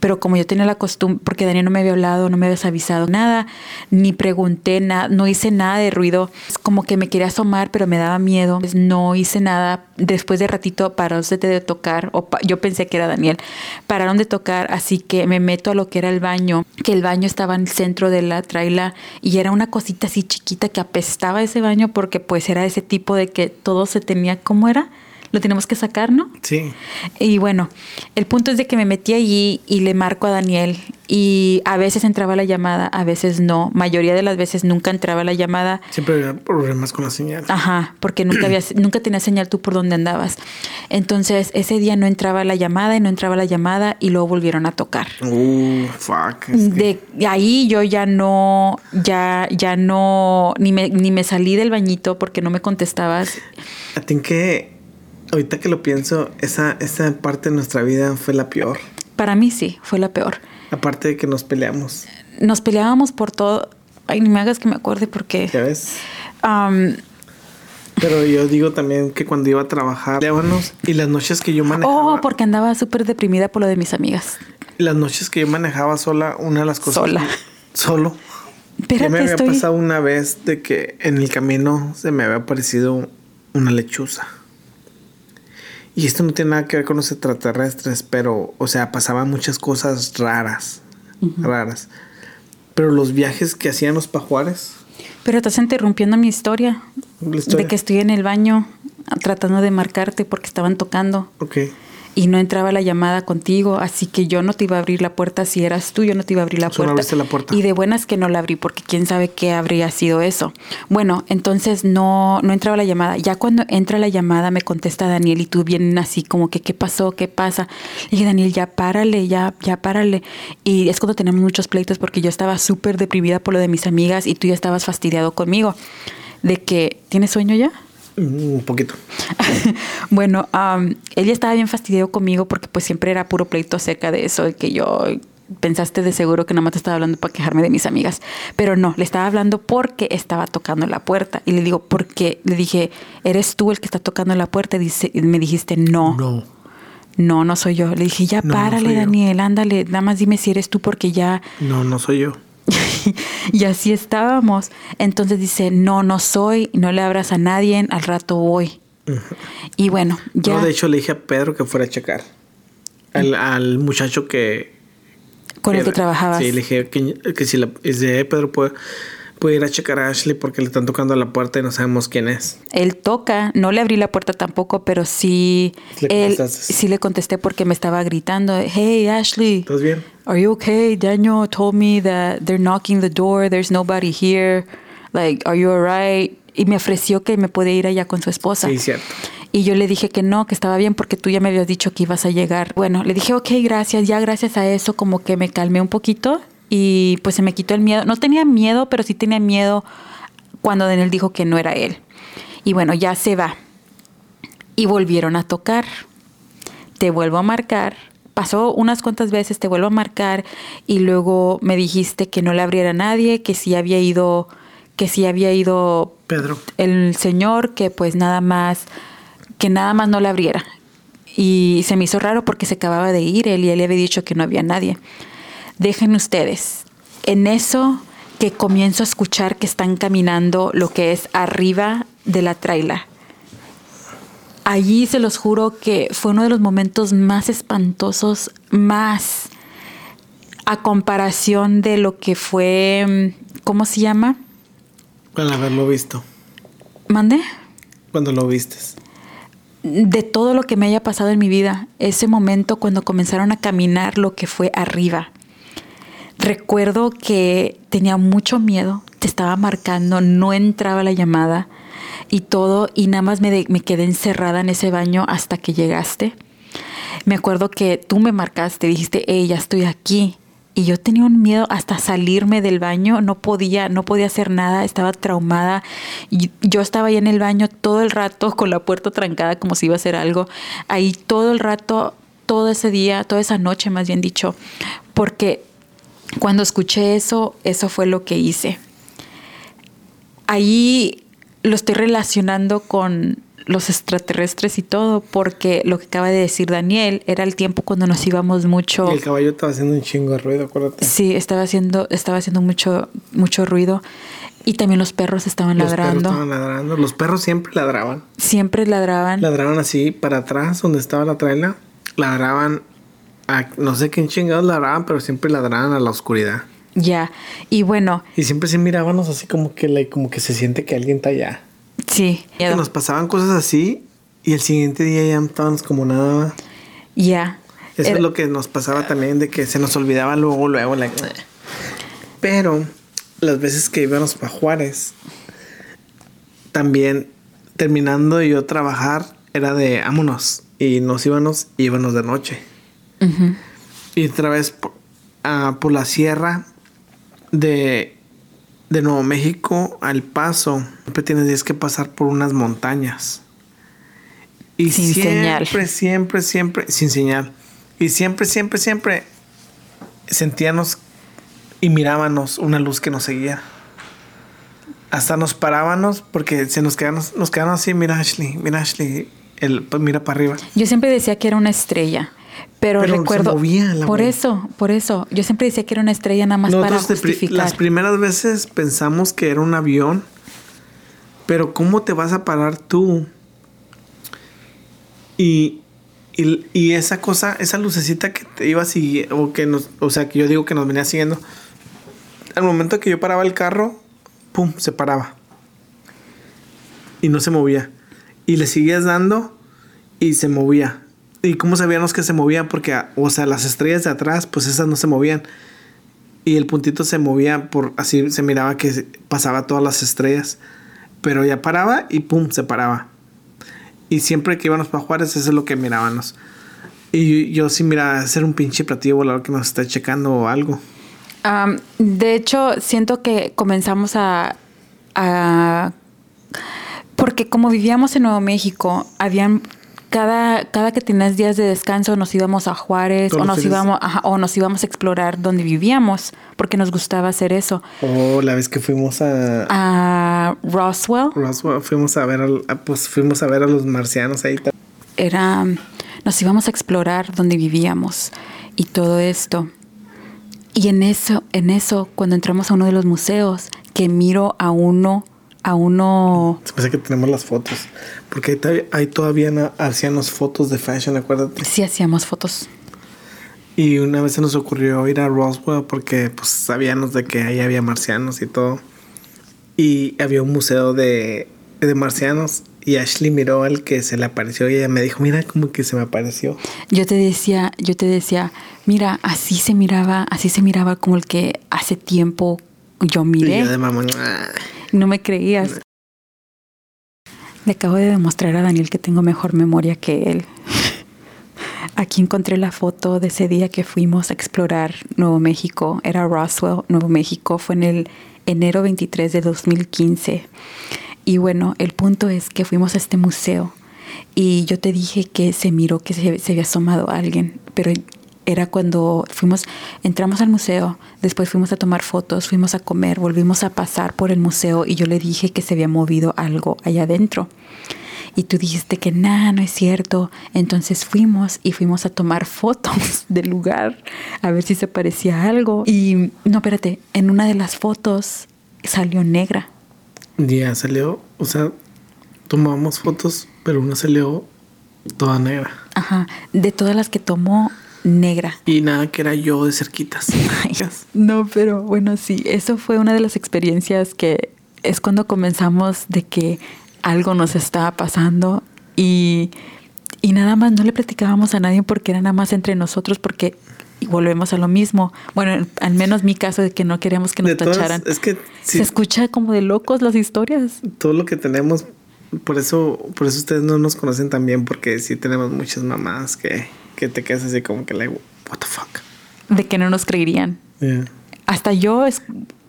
Pero como yo tenía la costumbre, porque Daniel no me había hablado, no me habías avisado nada, ni pregunté nada, no hice nada de ruido. Es como que me quería asomar, pero me daba miedo. Pues No hice nada. Después de ratito pararon de, tocar, o pa- yo pensé que era Daniel, pararon de tocar, así que me meto a lo que era el baño, que el baño estaba en el centro de la traila y era una cosita así chiquita que apestaba ese baño porque pues era ese tipo de que todo se tenía, ¿cómo era? Lo tenemos que sacar, ¿no? Sí. Y bueno, el punto es de que me metí allí y le marco a Daniel y a veces entraba la llamada, a veces no. Mayoría de las veces nunca entraba la llamada. Siempre había problemas con la señal. Ajá, porque nunca había, nunca tenía señal tú por donde andabas. Entonces, ese día no entraba la llamada y no entraba la llamada y luego volvieron a tocar. Uh, fuck. es que- De ahí yo ya no, ya, ya no, ni me, ni me salí del bañito porque no me contestabas. I think que ahorita que lo pienso, esa, esa parte de nuestra vida fue la peor. Para mí sí, fue la peor. Aparte de que nos peleamos. Nos peleábamos por todo. Ay, ni me hagas que me acuerde porque... ¿Ya ves? Pero yo digo también que cuando iba a trabajar, peleábamos y las noches que yo manejaba. oh, porque andaba súper deprimida por lo de mis amigas. Las noches que yo manejaba sola, una de las cosas. Sola. Solo. Espérate, ya me había estoy... pasado una vez de que en el camino se me había aparecido una lechuza. Y esto no tiene nada que ver con los extraterrestres, pero, o sea, pasaban muchas cosas raras. Raras. Pero los viajes que hacían los pajuares. Pero estás interrumpiendo mi historia. Historia. De que estoy en el baño tratando de marcarte porque estaban tocando. Ok. Y no entraba la llamada contigo, así que yo no te iba a abrir la puerta. Si eras tú, yo no te iba a abrir la Solo puerta. la puerta. Y de buenas que no la abrí, porque quién sabe qué habría sido eso. Bueno, entonces no, no entraba la llamada. Ya cuando entra la llamada, me contesta Daniel y tú vienen así como que, ¿qué pasó? ¿Qué pasa? Le dije, Daniel, ya párale, ya, ya párale. Y es cuando tenemos muchos pleitos porque yo estaba súper deprimida por lo de mis amigas y tú ya estabas fastidiado conmigo. De que, ¿tienes sueño ya? Un poquito. bueno, am, él ya estaba bien fastidiado conmigo porque pues siempre era puro pleito acerca de eso, de que yo pensaste de seguro que nada más te estaba hablando para quejarme de mis amigas, pero no, le estaba hablando porque estaba tocando la puerta y le digo, porque le dije, ¿eres tú el que está tocando la puerta? Y dice, y me dijiste, no, no, No. no, soy yo. Le dije, ya No, párale. Daniel, ándale, nada más dime si eres tú porque ya... No, no soy yo. y así estábamos. Entonces dice, no, no soy, no le abras a nadie, al rato voy. Y bueno, ya... No, de hecho le dije a Pedro que fuera a checar. Al, al muchacho que... con el que trabajabas. Sí, le dije que, que si la, dice, "Eh, Pedro puede, puede ir a checar a Ashley porque le están tocando a la puerta y no sabemos quién es. Él toca, no le abrí la puerta tampoco, pero sí, Le él, sí le contesté porque me estaba gritando, hey Ashley, ¿Estás bien? are you okay? Daniel told me that they're knocking the door, there's nobody here, like, are you alright? y me ofreció que me podía ir allá con su esposa. Sí, cierto. Y yo le dije que no, que estaba bien porque tú ya me habías dicho que ibas a llegar. Bueno, le dije, ok, gracias. Ya gracias a eso como que me calmé un poquito y pues se me quitó el miedo. No tenía miedo, pero sí tenía miedo cuando Daniel dijo que no era él. Y bueno, ya se va. Y volvieron a tocar. Te vuelvo a marcar. Pasó unas cuantas veces, te vuelvo a marcar y luego me dijiste que no le abriera a nadie, que si había ido, que si había ido Pedro. el señor, que pues nada más, que nada más no le abriera. Y se me hizo raro porque se acababa de ir él y él le había dicho que no había nadie. Dejen ustedes. En eso que comienzo a escuchar que están caminando lo que es arriba de la traila. Allí se los juro que fue uno de los momentos más espantosos, más a comparación de lo que fue, mm, ¿cómo se llama? Al haberlo visto. ¿Mande? Cuando lo vistes. de todo lo que me haya pasado en mi vida, ese momento cuando comenzaron a caminar lo que fue arriba. Recuerdo que tenía mucho miedo, te estaba marcando, no entraba la llamada y todo, y nada más me, me quedé encerrada en ese baño hasta que llegaste. Me acuerdo que tú me marcaste, dijiste, hey, ya estoy aquí. Y yo tenía un miedo hasta salirme del baño, no podía, no podía hacer nada, estaba traumada. Y yo estaba ahí en el baño todo el rato con la puerta trancada como si iba a hacer algo. Ahí todo el rato, todo ese día, toda esa noche más bien dicho, porque cuando escuché eso, eso fue lo que hice. Ahí lo estoy relacionando con los extraterrestres y todo, porque lo que acaba de decir Daniel era el tiempo cuando nos íbamos mucho. Y el caballo estaba haciendo un chingo de ruido, acuérdate. Sí, estaba haciendo, estaba haciendo mucho, mucho ruido. Y también los perros estaban Los ladrando. perros estaban ladrando. Los perros siempre ladraban. Siempre ladraban. Ladraban así para atrás, donde estaba la traila. Ladraban. A- no sé quién chingados ladraban, pero siempre ladraban a la oscuridad. Ya. Y bueno, Y siempre sí mirábamos así como que, le- como que se siente que alguien está allá. sí. Que nos pasaban cosas así y el siguiente día ya estábamos como nada. Ya. Eso Era- es lo que nos pasaba también, de que se nos olvidaba luego, luego. like, Pero las veces que íbamos para Juárez, también terminando yo trabajar, era de vámonos. Y nos íbamos, íbamos de noche. Ujú. Y otra vez po- ah, por la sierra de, de Nuevo México al paso, siempre tienes que pasar por unas montañas. Y Sin siempre, señal. siempre, siempre, sin señal. Y siempre, siempre, siempre sentíamos y mirábamos una luz que nos seguía. Hasta nos parábamos porque se nos quedaron, nos quedaron así, mira Ashley, mira Ashley, el, pues mira para arriba. Yo siempre decía que era una estrella. Pero, Pero se recuerdo. movía la por eso, por eso. Yo siempre decía que era una estrella nada más para pri- justificar. las primeras veces pensamos que era un avión, pero ¿cómo te vas a parar tú? Y, y, y esa cosa, esa lucecita que te iba siguiendo, o que nos, o sea, que yo digo que nos venía siguiendo, al momento que yo paraba el carro, pum, se paraba. Y no se movía. Y le seguías dando y se movía. ¿Y cómo sabíamos que se movía? Porque, o sea, las estrellas de atrás, pues esas no se movían. Y el puntito se movía por así se miraba que pasaba todas las estrellas. Pero ya paraba y pum, se paraba. Y siempre que íbamos para Juárez, eso es lo que mirábamos. Y yo, sí miraba ser un pinche platillo volador que nos está checando o algo. De hecho, siento que comenzamos a, a- Porque como vivíamos en Nuevo México, habían... Cada, cada que tenías días de descanso nos íbamos a Juárez o nos, fines. íbamos, ajá, o nos íbamos a explorar donde vivíamos porque nos gustaba hacer eso. O la vez que fuimos a A Roswell Roswell, fuimos a ver a- pues fuimos a ver a los marcianos ahí. era... Nos íbamos a explorar donde vivíamos y todo esto. Y en eso, en eso, cuando entramos a uno de los museos, que miro a uno, a uno Se parece que tenemos las fotos. Porque ahí, todavía- ahí las fotos de fashion, acuérdate. Sí hacíamos fotos. Y una vez se nos ocurrió ir a Roswell porque pues sabíamos de que ahí había marcianos y todo. Y había un museo de, de marcianos y Ashley miró al que se le apareció y ella me dijo, mira como que se me apareció. Yo te decía, yo te decía, mira, así se miraba, así se miraba como el que hace tiempo yo Y miré. yo de mamá, "Ah". No me creías. Le acabo de demostrar a Daniel que tengo mejor memoria que él. Aquí encontré la foto de ese día que fuimos a explorar Nuevo México. Era Roswell, Nuevo México. Fue en el enero 23 de 2015. Y bueno, el punto es que fuimos a este museo y yo te dije que se miró que se, había asomado alguien, pero era cuando fuimos, entramos al museo, después fuimos a tomar fotos, fuimos a comer, volvimos a pasar por el museo y yo le dije que se había movido algo allá adentro. Y tú dijiste que nada, no es cierto. Entonces fuimos y fuimos a tomar fotos del lugar a ver si se parecía a algo. Y no, espérate, en una de las fotos salió negra. Ya salió, o sea, tomamos fotos, pero una salió toda negra. Ajá, de todas las que tomó, negra. Y nada que era yo de cerquitas. Ay, no, pero bueno, sí, eso fue una de las experiencias que es cuando comenzamos de que algo nos estaba pasando y, y nada más no le platicábamos a nadie porque era nada más entre nosotros porque y volvemos a lo mismo. Bueno, al menos mi caso de que no queríamos que nos todas- tacharan. es que sí, Se escucha como de locos las historias. todo lo que tenemos, por eso, por eso ustedes no nos conocen tan bien, porque sí tenemos muchas mamás que, que te quedas así como que like, what the fuck. De que no nos creerían. Yeah. Hasta yo es...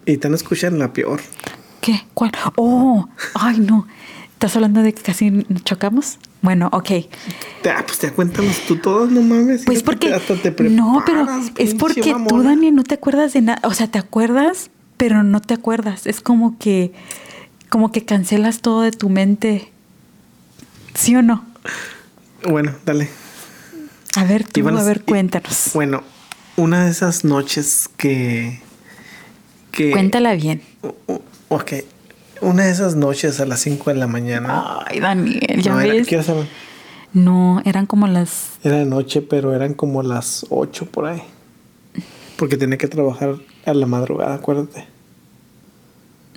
Y te no escuchan la peor. ¿Qué? ¿Cuál? Oh, ay no. ¿Estás hablando de que casi chocamos? Bueno, ok. Ah, pues te cuéntanos tú todos, no mames. Pues porque... que hasta te no, pero preparas, es porque tú. Dani, no te acuerdas de nada. O sea, te acuerdas, pero no te acuerdas. Es como que... Como que cancelas todo de tu mente. ¿Sí o no? Bueno, dale. A ver, tú, a ver, y- cuéntanos. Bueno, una de esas noches que. que Cuéntala bien. Ok. Una de esas noches a las 5 de la mañana. Ay, Daniel, ya no, era, ves. ¿qué horas eran? No, eran como las... Era de noche, pero eran como las 8 por ahí. Porque tenía que trabajar a la madrugada, acuérdate.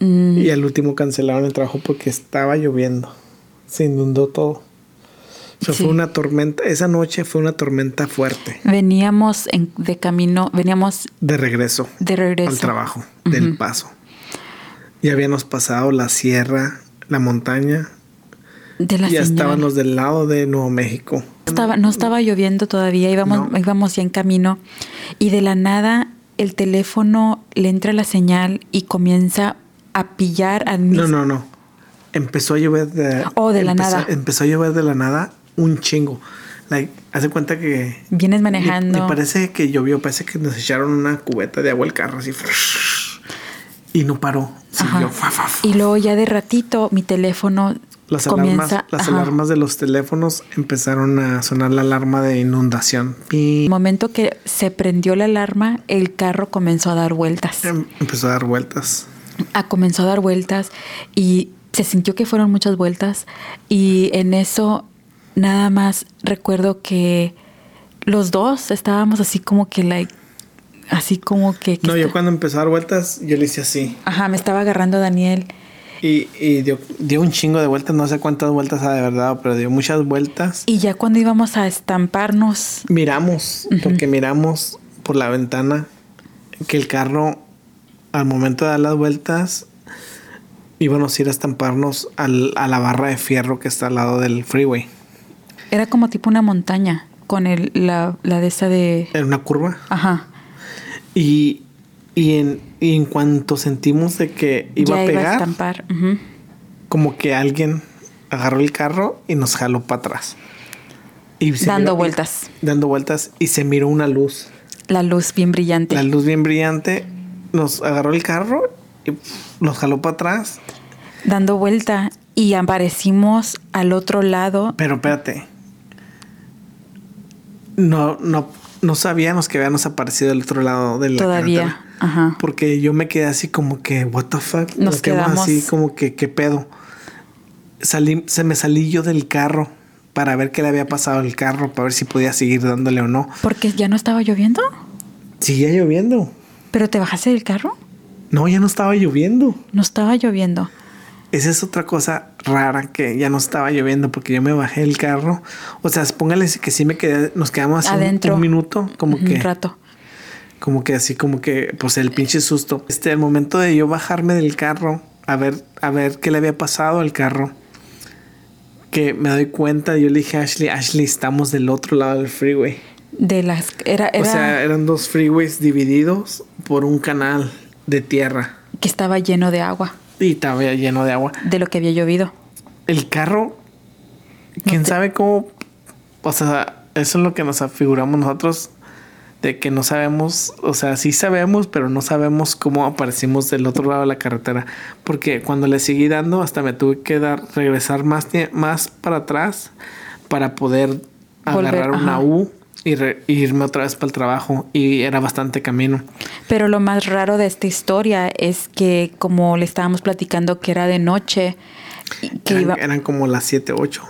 mm, Y al último cancelaron el trabajo porque estaba lloviendo. Se inundó todo. O sea, Sí. fue una tormenta. Esa noche fue una tormenta fuerte. veníamos en- de camino, veníamos De regreso. de regreso. al trabajo del paso. Ya habíamos pasado la sierra, la montaña, de la ya señal. estábamos del lado de Nuevo México. Estaba, no estaba lloviendo todavía, íbamos, No. íbamos ya en camino y de la nada el teléfono le entra la señal y comienza a pillar al mismo. No, no, no. Empezó a llover de. Oh, de la nada. Empezó a llover de la nada un chingo. Like, hace cuenta que. Vienes manejando. ni parece que llovió, parece que nos echaron una cubeta de agua al carro así. Y no paró. Siguió. fa, fa, fa. Y luego ya de ratito mi teléfono Las comienza. alarmas, las ajá. alarmas de los teléfonos empezaron a sonar la alarma de inundación. El Y momento que se prendió la alarma, el carro comenzó a dar vueltas. em- empezó a dar vueltas. Ah, comenzó a dar vueltas y se sintió que fueron muchas vueltas y en eso nada más recuerdo que los dos estábamos así como que like así como que, que No, yo cuando empezó a dar vueltas, yo le hice así. ajá me estaba agarrando Daniel Y, y dio, dio un chingo de vueltas, no sé cuántas vueltas ha de verdad, pero dio muchas vueltas. y ya cuando íbamos a estamparnos Miramos, porque miramos por la ventana que el carro, al momento de dar las vueltas, íbamos a ir a estamparnos al- a la barra de fierro que está al lado del freeway. Era como tipo una montaña con el la, la de esa de En una curva. ajá Y, y, en, y en cuanto sentimos de que iba ya a iba a pegar, estampar como que alguien agarró el carro y nos jaló para atrás. Y Dando miró- vueltas. Dando vueltas y se miró una luz. la luz bien brillante La luz bien brillante nos agarró el carro y nos jaló para atrás. dando vuelta y aparecimos al otro lado Pero espérate. No, no, no sabíamos que habíamos aparecido del otro lado de la todavía carretera. ajá Porque yo me quedé así como que, what the fuck. Nos quedamos quedamos- así como que, ¿qué pedo? Salí, se me salí yo del carro para ver qué le había pasado al carro, para ver si podía seguir dándole o no. Porque ya no estaba lloviendo. Seguía lloviendo. ¿Pero te bajaste del carro? No, ya no estaba lloviendo. No estaba lloviendo. Esa es otra cosa rara que ya no estaba lloviendo porque yo me bajé del carro. O sea, póngale que sí me quedé, nos quedamos un- Adentro. un minuto, como que, Un rato. como que así, como que, pues el pinche susto. Este, al momento de yo bajarme del carro, a ver, a ver qué le había pasado al carro, que me doy cuenta, yo le dije a Ashley, Ashley, estamos del otro lado del freeway. De las... Era, era O sea, eran dos freeways divididos por un canal de tierra que estaba lleno de agua, y estaba lleno de agua. de lo que había llovido. El carro, quién te- sabe cómo, o sea, eso es lo que nos afiguramos nosotros, de que no sabemos, o sea, sí sabemos, pero no sabemos cómo aparecimos del otro lado de la carretera, porque cuando le seguí dando, hasta me tuve que dar, regresar más, más para atrás para poder Volver, agarrar una ajá. U y re- irme otra vez para el trabajo, y era bastante camino. Pero lo más raro de esta historia es que como le estábamos platicando que era de noche, que Eran, iba, eran como las 7, 8.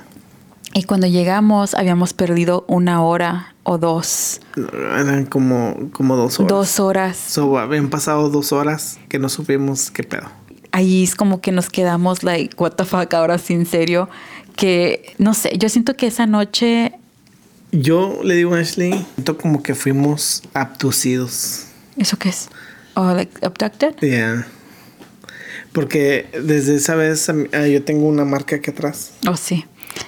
y cuando llegamos habíamos perdido una hora o dos, Eran como, como dos horas. dos horas. So, habían pasado dos horas que no supimos qué pedo. Ahí es como que nos quedamos like, what the fuck, ahora sí en serio, que no sé, yo siento que esa noche, Yo le digo a Ashley, siento como que fuimos abducidos. ¿eso qué es? Oh, like abducted? Yeah. Porque desde esa vez ah, yo tengo una marca aquí atrás Oh, sí.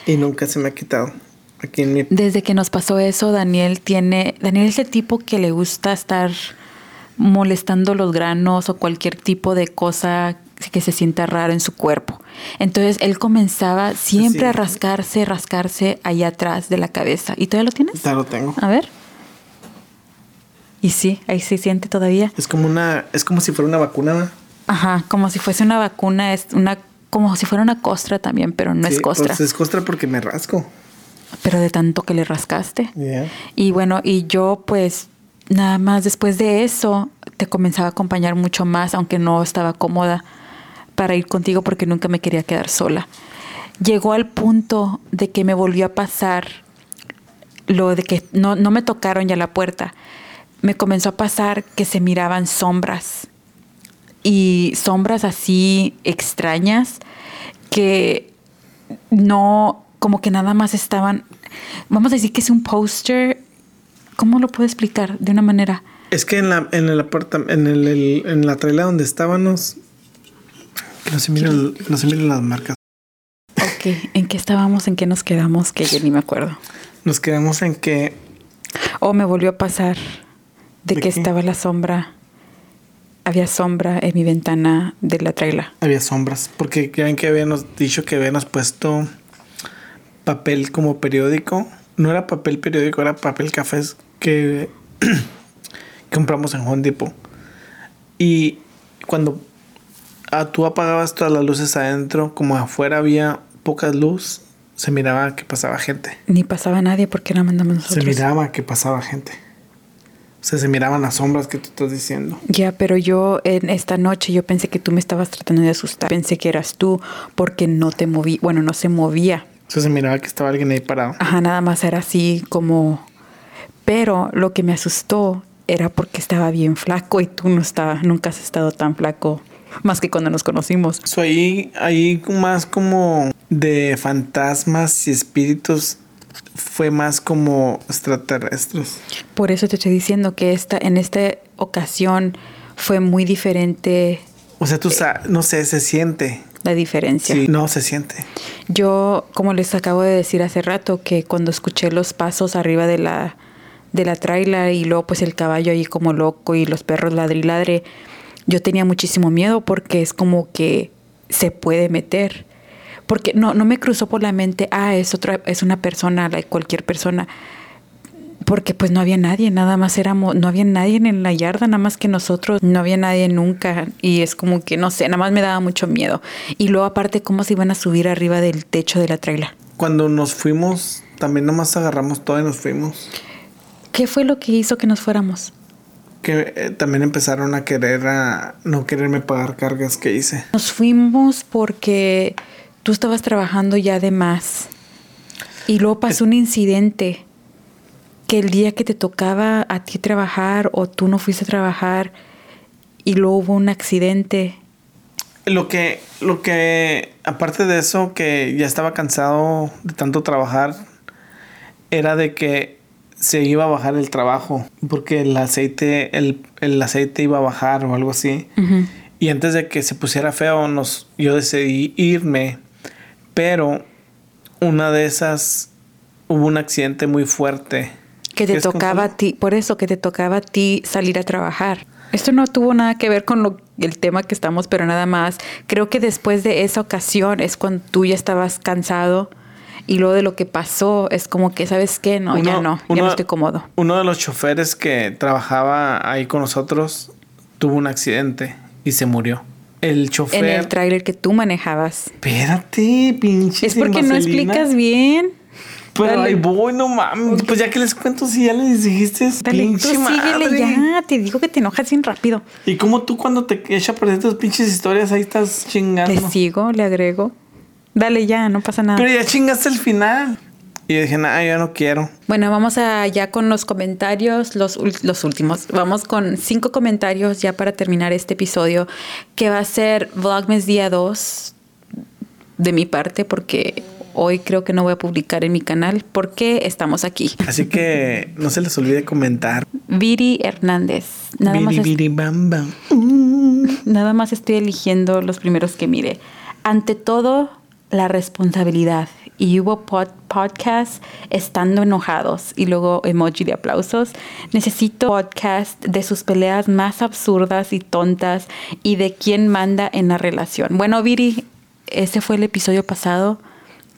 y nunca se me ha quitado. Aquí en mi... Desde que nos pasó eso, Daniel tiene, Daniel es el tipo que le gusta estar molestando los granos o cualquier tipo de cosa que se sienta raro en su cuerpo. Entonces él comenzaba siempre Sí. a rascarse, rascarse allá atrás de la cabeza. ¿Y todavía lo tienes? Ya lo tengo. A ver. Y sí, ahí se siente todavía. Es como una... Es como si fuera una vacuna. ¿va? Ajá, como si fuese una vacuna, es una, como si fuera una costra también, pero no Sí, es costra. pues es costra porque me rasco. Pero de tanto que le rascaste. Yeah. Y bueno, y yo pues nada más después de eso te comenzaba a acompañar mucho más, aunque no estaba cómoda para ir contigo porque nunca me quería quedar sola. Llegó al punto de que me volvió a pasar lo de que no, no me tocaron ya la puerta. Me comenzó a pasar que se miraban sombras y sombras así extrañas que no, como que nada más estaban, vamos a decir que es un póster, ¿cómo lo puedo explicar de una manera? Es que en la, en el en el, en la traila donde estábamos, que no se miren, no se miren las marcas. Ok, ¿en qué estábamos? ¿En qué nos quedamos? Que yo ni me acuerdo. Nos quedamos en que O me volvió a pasar de, ¿De que qué? estaba la sombra, había sombra en mi ventana de la traila. había sombras. Porque ya ven que habíamos dicho que habíamos puesto papel como periódico. No era papel periódico, era papel cafés que compramos en Home Depot. Y cuando ah, tú apagabas todas las luces adentro, como afuera había poca luz, se miraba que pasaba gente. Ni pasaba nadie porque la mandamos Se nosotros. miraba que pasaba gente. O sea, se miraban las sombras que tú estás diciendo. Ya, pero yo en esta noche yo pensé que tú me estabas tratando de asustar. Pensé que eras tú porque no te moví, bueno, no se movía. O sea, se miraba que estaba alguien ahí parado. Ajá, nada más era así como... Pero lo que me asustó era porque estaba bien flaco y tú no estaba, nunca has estado tan flaco más que cuando nos conocimos. So, ahí, ahí más como de fantasmas y espíritus fue más como extraterrestres. Por eso te estoy diciendo que esta, en esta ocasión fue muy diferente O sea, tú sabes, no sé, se siente. la diferencia. Sí, no se siente. Yo, como les acabo de decir hace rato, que cuando escuché los pasos arriba de la, de la traila y luego pues el caballo ahí como loco y los perros ladre y ladre, yo tenía muchísimo miedo porque es como que se puede meter. Porque no, no me cruzó por la mente, ah, es otra, es una persona, like, cualquier persona. Porque pues no había nadie, nada más éramos, no había nadie en la yarda, nada más que nosotros, no había nadie nunca. Y es como que, no sé, nada más me daba mucho miedo. Y luego aparte, cómo se iban a subir arriba del techo de la traila. Cuando nos fuimos, también nomás agarramos todo y nos fuimos. ¿Qué fue lo que hizo que nos fuéramos? Que eh, también empezaron a querer, a no quererme pagar cargas que hice. Nos fuimos porque tú estabas trabajando ya de más. Y luego pasó un incidente que el día que te tocaba a ti trabajar o tú no fuiste a trabajar y luego hubo un accidente. Lo que, lo que, aparte de eso, que ya estaba cansado de tanto trabajar, era de que se iba a bajar el trabajo, porque el aceite, el, el aceite iba a bajar o algo así. Y antes de que se pusiera feo, nos, yo decidí irme, pero una de esas hubo un accidente muy fuerte. Que te ¿Quieres tocaba a ti, por eso que te tocaba a ti salir a trabajar. Esto no tuvo nada que ver con lo- el tema que estamos, pero nada más. Creo que después de esa ocasión es cuando tú ya estabas cansado y luego de lo que pasó es como que, ¿sabes qué? No, ya Uno- no, ya no estoy cómodo. Uno de los choferes que trabajaba ahí con nosotros tuvo un accidente y se murió. El chofer. En el tráiler que tú manejabas. Espérate, pinche. Es porque no explicas bien. Pero ahí voy, no mames. Pues ya que les cuento si ya les dijiste. Dale, tú pinche síguele madre. ya. Te digo que te enojas bien rápido. Y como tú cuando te echa perder tus pinches historias, ahí estás chingando. Le sigo, le agrego. Dale ya, no pasa nada. Pero ya chingaste el final. Y dije, nah, yo no quiero. Bueno, vamos allá con los comentarios, los, los últimos. Vamos con cinco comentarios ya para terminar este episodio, que va a ser Vlogmas día 2 de mi parte, porque hoy creo que no voy a publicar en mi canal, porque estamos aquí. Así que no se les olvide comentar. Viri Hernández. Nada más, Biri, es- biri, bam, bam. nada más estoy eligiendo los primeros que mire. Ante todo, la responsabilidad. Y hubo pod- podcast estando enojados y luego emoji de aplausos. Necesito podcast de sus peleas más absurdas y tontas y de quién manda en la relación. Bueno, Viri, ese fue el episodio pasado.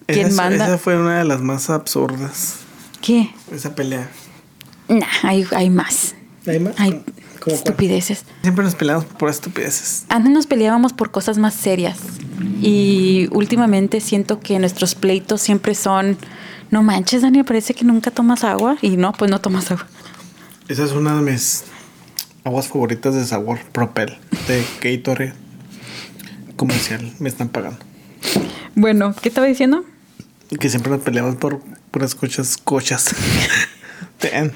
¿Quién esa, manda? esa fue una de las más absurdas. ¿Qué? Esa pelea. Nah, hay, hay más. ¿Hay más? Hay estupideces. Siempre nos peleamos por estupideces. Antes nos peleábamos por cosas más serias y últimamente siento que nuestros pleitos siempre son, no manches, Dani, parece que nunca tomas agua y no, pues no tomas agua. Esa es una de mis aguas favoritas de sabor. Propel. De Gatorade. Comercial. Me están pagando. Bueno, ¿qué estaba diciendo? Que siempre nos peleamos por puras cochas. Cochas. Ten.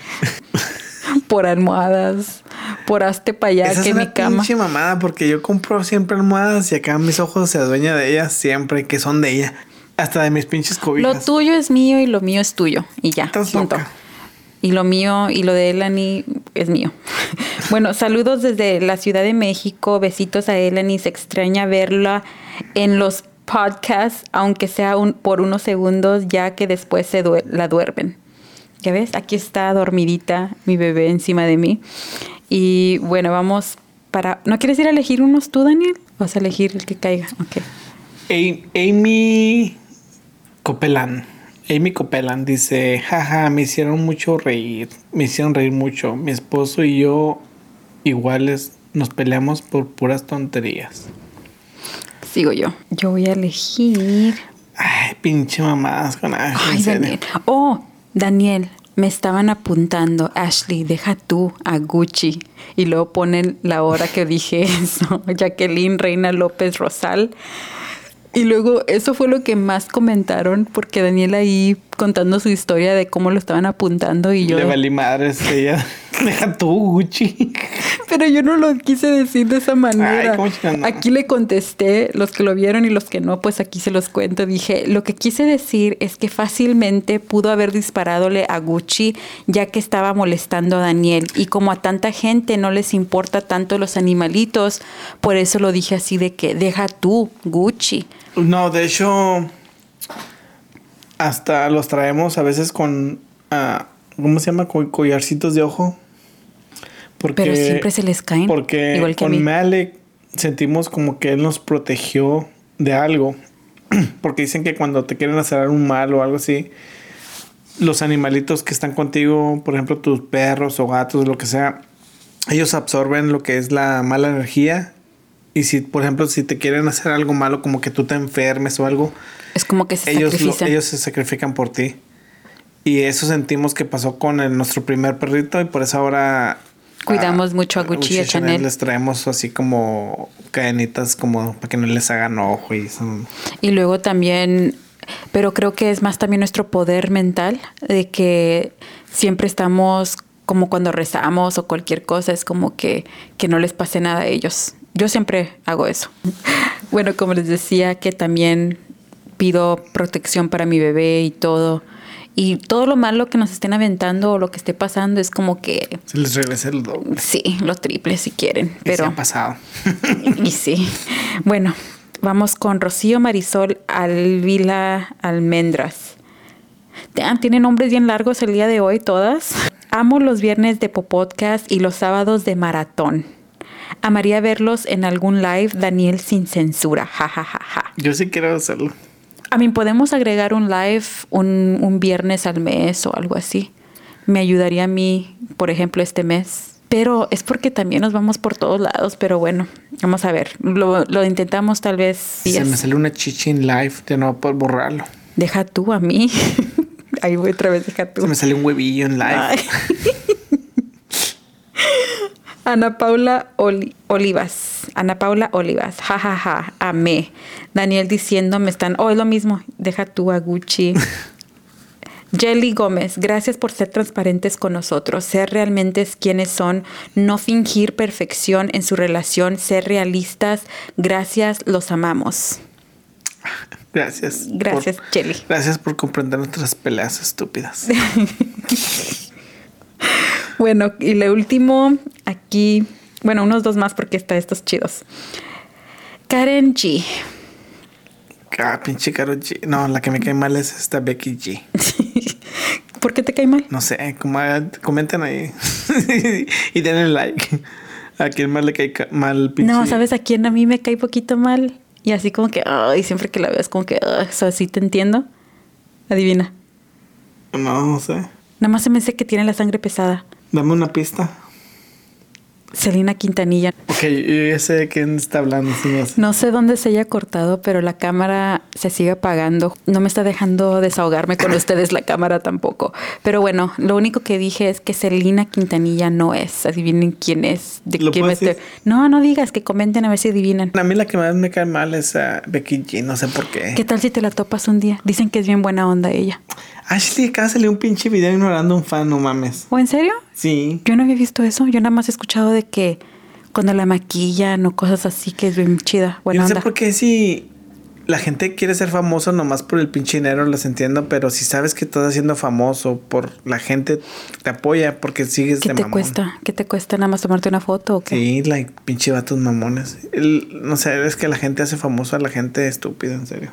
Por almohadas, por hazte para allá Esa que es mi cama. pinche mamada porque yo compro siempre almohadas y acá mis ojos se adueñan de ellas siempre, que son de ella. Hasta de mis pinches Lo cobijas. tuyo es mío y lo mío es tuyo y ya, Estás punto. loca. Y lo mío y lo de Elani es mío. Bueno, saludos desde la Ciudad de México. Besitos a Elani. Se extraña verla en los podcasts, aunque sea un, por unos segundos, ya que después se due- la duermen. ¿Ya ves? Aquí está dormidita mi bebé encima de mí. Y bueno, vamos para... ¿No quieres ir a elegir unos tú, Daniel? Vas a elegir el que caiga. Ok. Amy Copeland. Amy Copeland dice, jaja, me hicieron mucho reír. Me hicieron reír mucho. Mi esposo y yo iguales nos peleamos por puras tonterías. Sigo yo. Yo voy a elegir... Ay, pinche mamadas con Ay. Daniel. Oh, Daniel, me estaban apuntando. Ashley, deja tú a Gucci. Y luego ponen la hora que dije eso. Jacqueline Reina López Rosal. Y luego eso fue lo que más comentaron porque Daniel ahí contando su historia de cómo lo estaban apuntando y yo... Le valí madres ella. Deja tú, Gucci. Pero yo no lo quise decir de esa manera. Ay, ¿cómo chingados no? aquí le contesté, los que lo vieron y los que no, pues aquí se los cuento. Dije, lo que quise decir es que fácilmente pudo haber disparadole a Gucci ya que estaba molestando a Daniel. Y como a tanta gente no les importa tanto los animalitos, por eso lo dije así de que deja tú, Gucci. No, de hecho, hasta los traemos a veces con, ah, ¿cómo se llama? Con collarcitos de ojo. Porque, Pero siempre se les caen. Porque igual que con. Malek sentimos como que él nos protegió de algo. Porque dicen que cuando te quieren hacer un mal o algo así, los animalitos que están contigo, por ejemplo, tus perros o gatos, lo que sea, ellos absorben lo que es la mala energía. Y si, por ejemplo, si te quieren hacer algo malo, como que tú te enfermes o algo, Es como que se ellos, lo- ellos se sacrifican por ti. Y eso sentimos que pasó con el- nuestro primer perrito y por eso ahora... Cuidamos mucho a Gucci y a Chanel. Les traemos así como cadenitas como para que no les hagan ojo y. Y luego también, pero creo que es más también nuestro poder mental, de que siempre estamos como cuando rezamos o cualquier cosa, es como que, que no les pase nada a ellos. Yo siempre hago eso. Bueno, como les decía, que también pido protección para mi bebé y todo. Y todo lo malo que nos estén aventando o lo que esté pasando es como que, Se les regresa el doble. sí, lo triple si quieren. Que se Pero ha pasado. y sí. Bueno, Vamos con Rocío Marisol Alvila Almendras. Damn, tienen nombres bien largos el día de hoy todas. Amo los viernes de Popodcast y los sábados de maratón. Amaría verlos en algún live, Daniel sin censura. Ja, ja, ja, ja. Yo sí quiero hacerlo. A mí podemos agregar un live un, un viernes al mes o algo así. Me ayudaría a mí, por ejemplo, este mes. Pero es porque también nos vamos por todos lados. Pero bueno, vamos a ver. Lo, lo intentamos tal vez. Se me sale una chichi en live, ya no puedo borrarlo. Deja tú a mí. Ahí voy otra vez, deja tú. Se me sale un huevillo en live. Ana Paula Oli- Olivas. Ana Paula Olivas. Ja, ja, ja. Amé. Daniel diciendo, me están... Oh, es lo mismo. Deja tú a Gucci. Jelly Gómez, gracias por ser transparentes con nosotros, ser realmente quienes son, no fingir perfección en su relación, ser realistas. Gracias, los amamos. Gracias. Gracias, por- Jelly. Gracias por comprender nuestras peleas estúpidas. Bueno, y lo último, aquí, bueno, unos dos más porque está estos chidos. Karen G. Ah, pinche Karol G. No, la que me cae mal es esta Becky G. ¿Por qué te cae mal? No sé, como, comenten ahí. y denle like. A quien más le cae ca- mal pinche. No, ¿sabes a quién a mí me cae poquito mal? Y así como que, ay, siempre que la veo es como que, ay, o sea, sí te entiendo. Adivina. No, no sé. Nada más se me dice que tiene la sangre pesada. Dame una pista. Selena Quintanilla. Ok, yo ya sé de quién está hablando. no sé. No sé dónde se haya cortado, pero la cámara se sigue apagando. No me está dejando desahogarme con ustedes la cámara tampoco. Pero bueno, lo único que dije es que Selena Quintanilla no es. Adivinen quién es. De ¿Lo quién estoy- No, no digas, que comenten a ver si adivinan. A mí la que más me cae mal es a Becky G. No sé por qué. ¿Qué tal si te la topas un día? Dicen que es bien buena onda ella. Ashley, acaba de salir un pinche video ignorando a un fan, no mames. ¿O en serio? Sí. Yo no había visto eso. Yo nada más he escuchado de que cuando la maquillan o cosas así que es bien chida. Yo Buena no sé onda. por qué si la gente quiere ser famoso nomás por el pinche dinero, los entiendo, pero si sabes que estás haciendo famoso por la gente te apoya porque sigues ¿Qué de te mamón. cuesta? ¿Qué te cuesta nada más tomarte una foto o qué? Sí, like pinche vatos mamones. El- no sé, es que la gente hace famoso a la gente estúpida, en serio.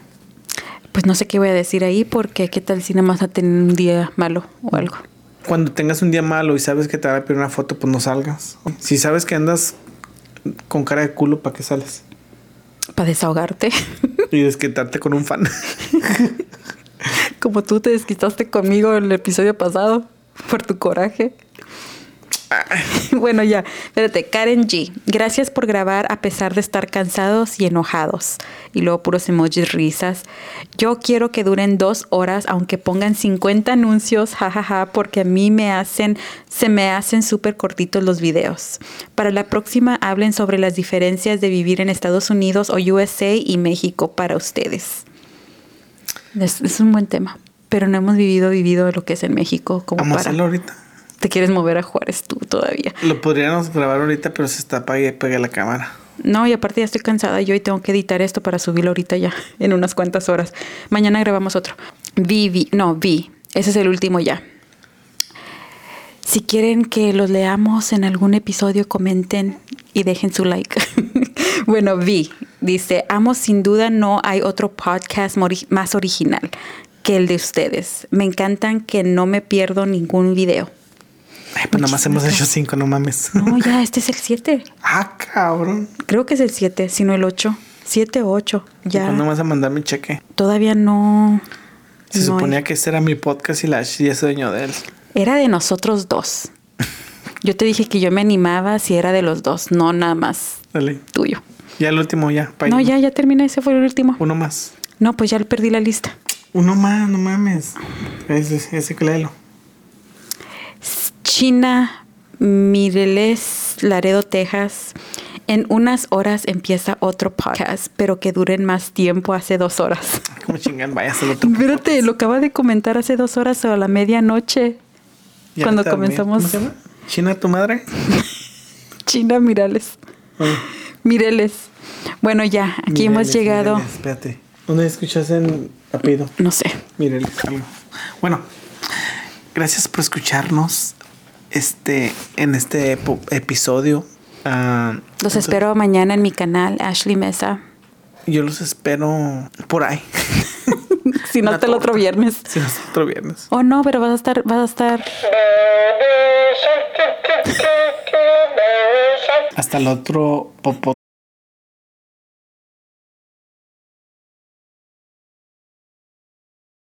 Pues no sé qué voy a decir ahí porque qué tal si nada más a tener un día malo o algo. Cuando tengas un día malo y sabes que te van a pedir una foto, pues no salgas. Si sabes que andas con cara de culo, ¿para qué sales? Para desahogarte. Y desquitarte con un fan. Como tú te desquitaste conmigo en el episodio pasado por tu coraje. Bueno, ya, espérate, Karen G. Gracias por grabar a pesar de estar cansados y enojados. Y luego puros emojis risas. Yo quiero que duren dos horas, aunque pongan 50 anuncios, jajaja, porque a mí me hacen, se me hacen súper cortitos los videos. Para la próxima hablen sobre las diferencias de vivir en Estados Unidos o USA y México para ustedes. Es, es un buen tema. Pero no hemos vivido, vivido lo que es en México como Vamos a para. hacerlo ahorita. Te quieres mover a Juárez tú todavía. Lo podríamos grabar ahorita, pero se está apague la cámara. No, y aparte ya estoy cansada yo y tengo que editar esto para subirlo ahorita ya, en unas cuantas horas. Mañana grabamos otro. Vi, vi, no, vi. Ese es el último ya. Si quieren que los leamos en algún episodio, comenten y dejen su like. bueno, vi. Dice, amo sin duda no hay otro podcast más original que el de ustedes. Me encantan que no me pierdo ningún video. Ay, pues nomás hemos Muchísimas hecho cinco, no mames. No, ya, este es el 7. ah, cabrón. Creo que es el 7, si no el 8. 7 o 8. Ya. ¿Cuándo vas a mandar mi cheque? Todavía no. Se no suponía hay. que este era mi podcast y la Ashley es dueño de él. Era de nosotros dos. Yo te dije que yo me animaba si era de los dos, no nada más Dale. tuyo. Ya el último, ya. pa' No, ya, ya terminé, ese fue el último. Uno más. No, pues ya perdí la lista. Uno más, no mames. Ese, ese léelo. China, Mireles, Laredo, Texas. En unas horas empieza otro podcast, pero que duren más tiempo, hace dos horas. Como chingan, vaya a otro. Espérate, lo acaba de comentar hace dos horas o a la medianoche. Ya cuando comenzamos. ¿Cómo se llama? ¿China tu madre? China, Mirales. Ay, Mireles. Bueno, ya, aquí hemos llegado. Mireles, espérate. ¿Dónde escuchas en apellido? No sé. Mireles, algo. Bueno, gracias por escucharnos este, en este epo- episodio. Ah, Los espero mañana en mi canal, Ashley Mesa. Yo los espero por ahí. Si no, hasta el otro viernes. Si no es otro viernes. Oh, no, pero vas a estar, vas a estar. Hasta el otro popo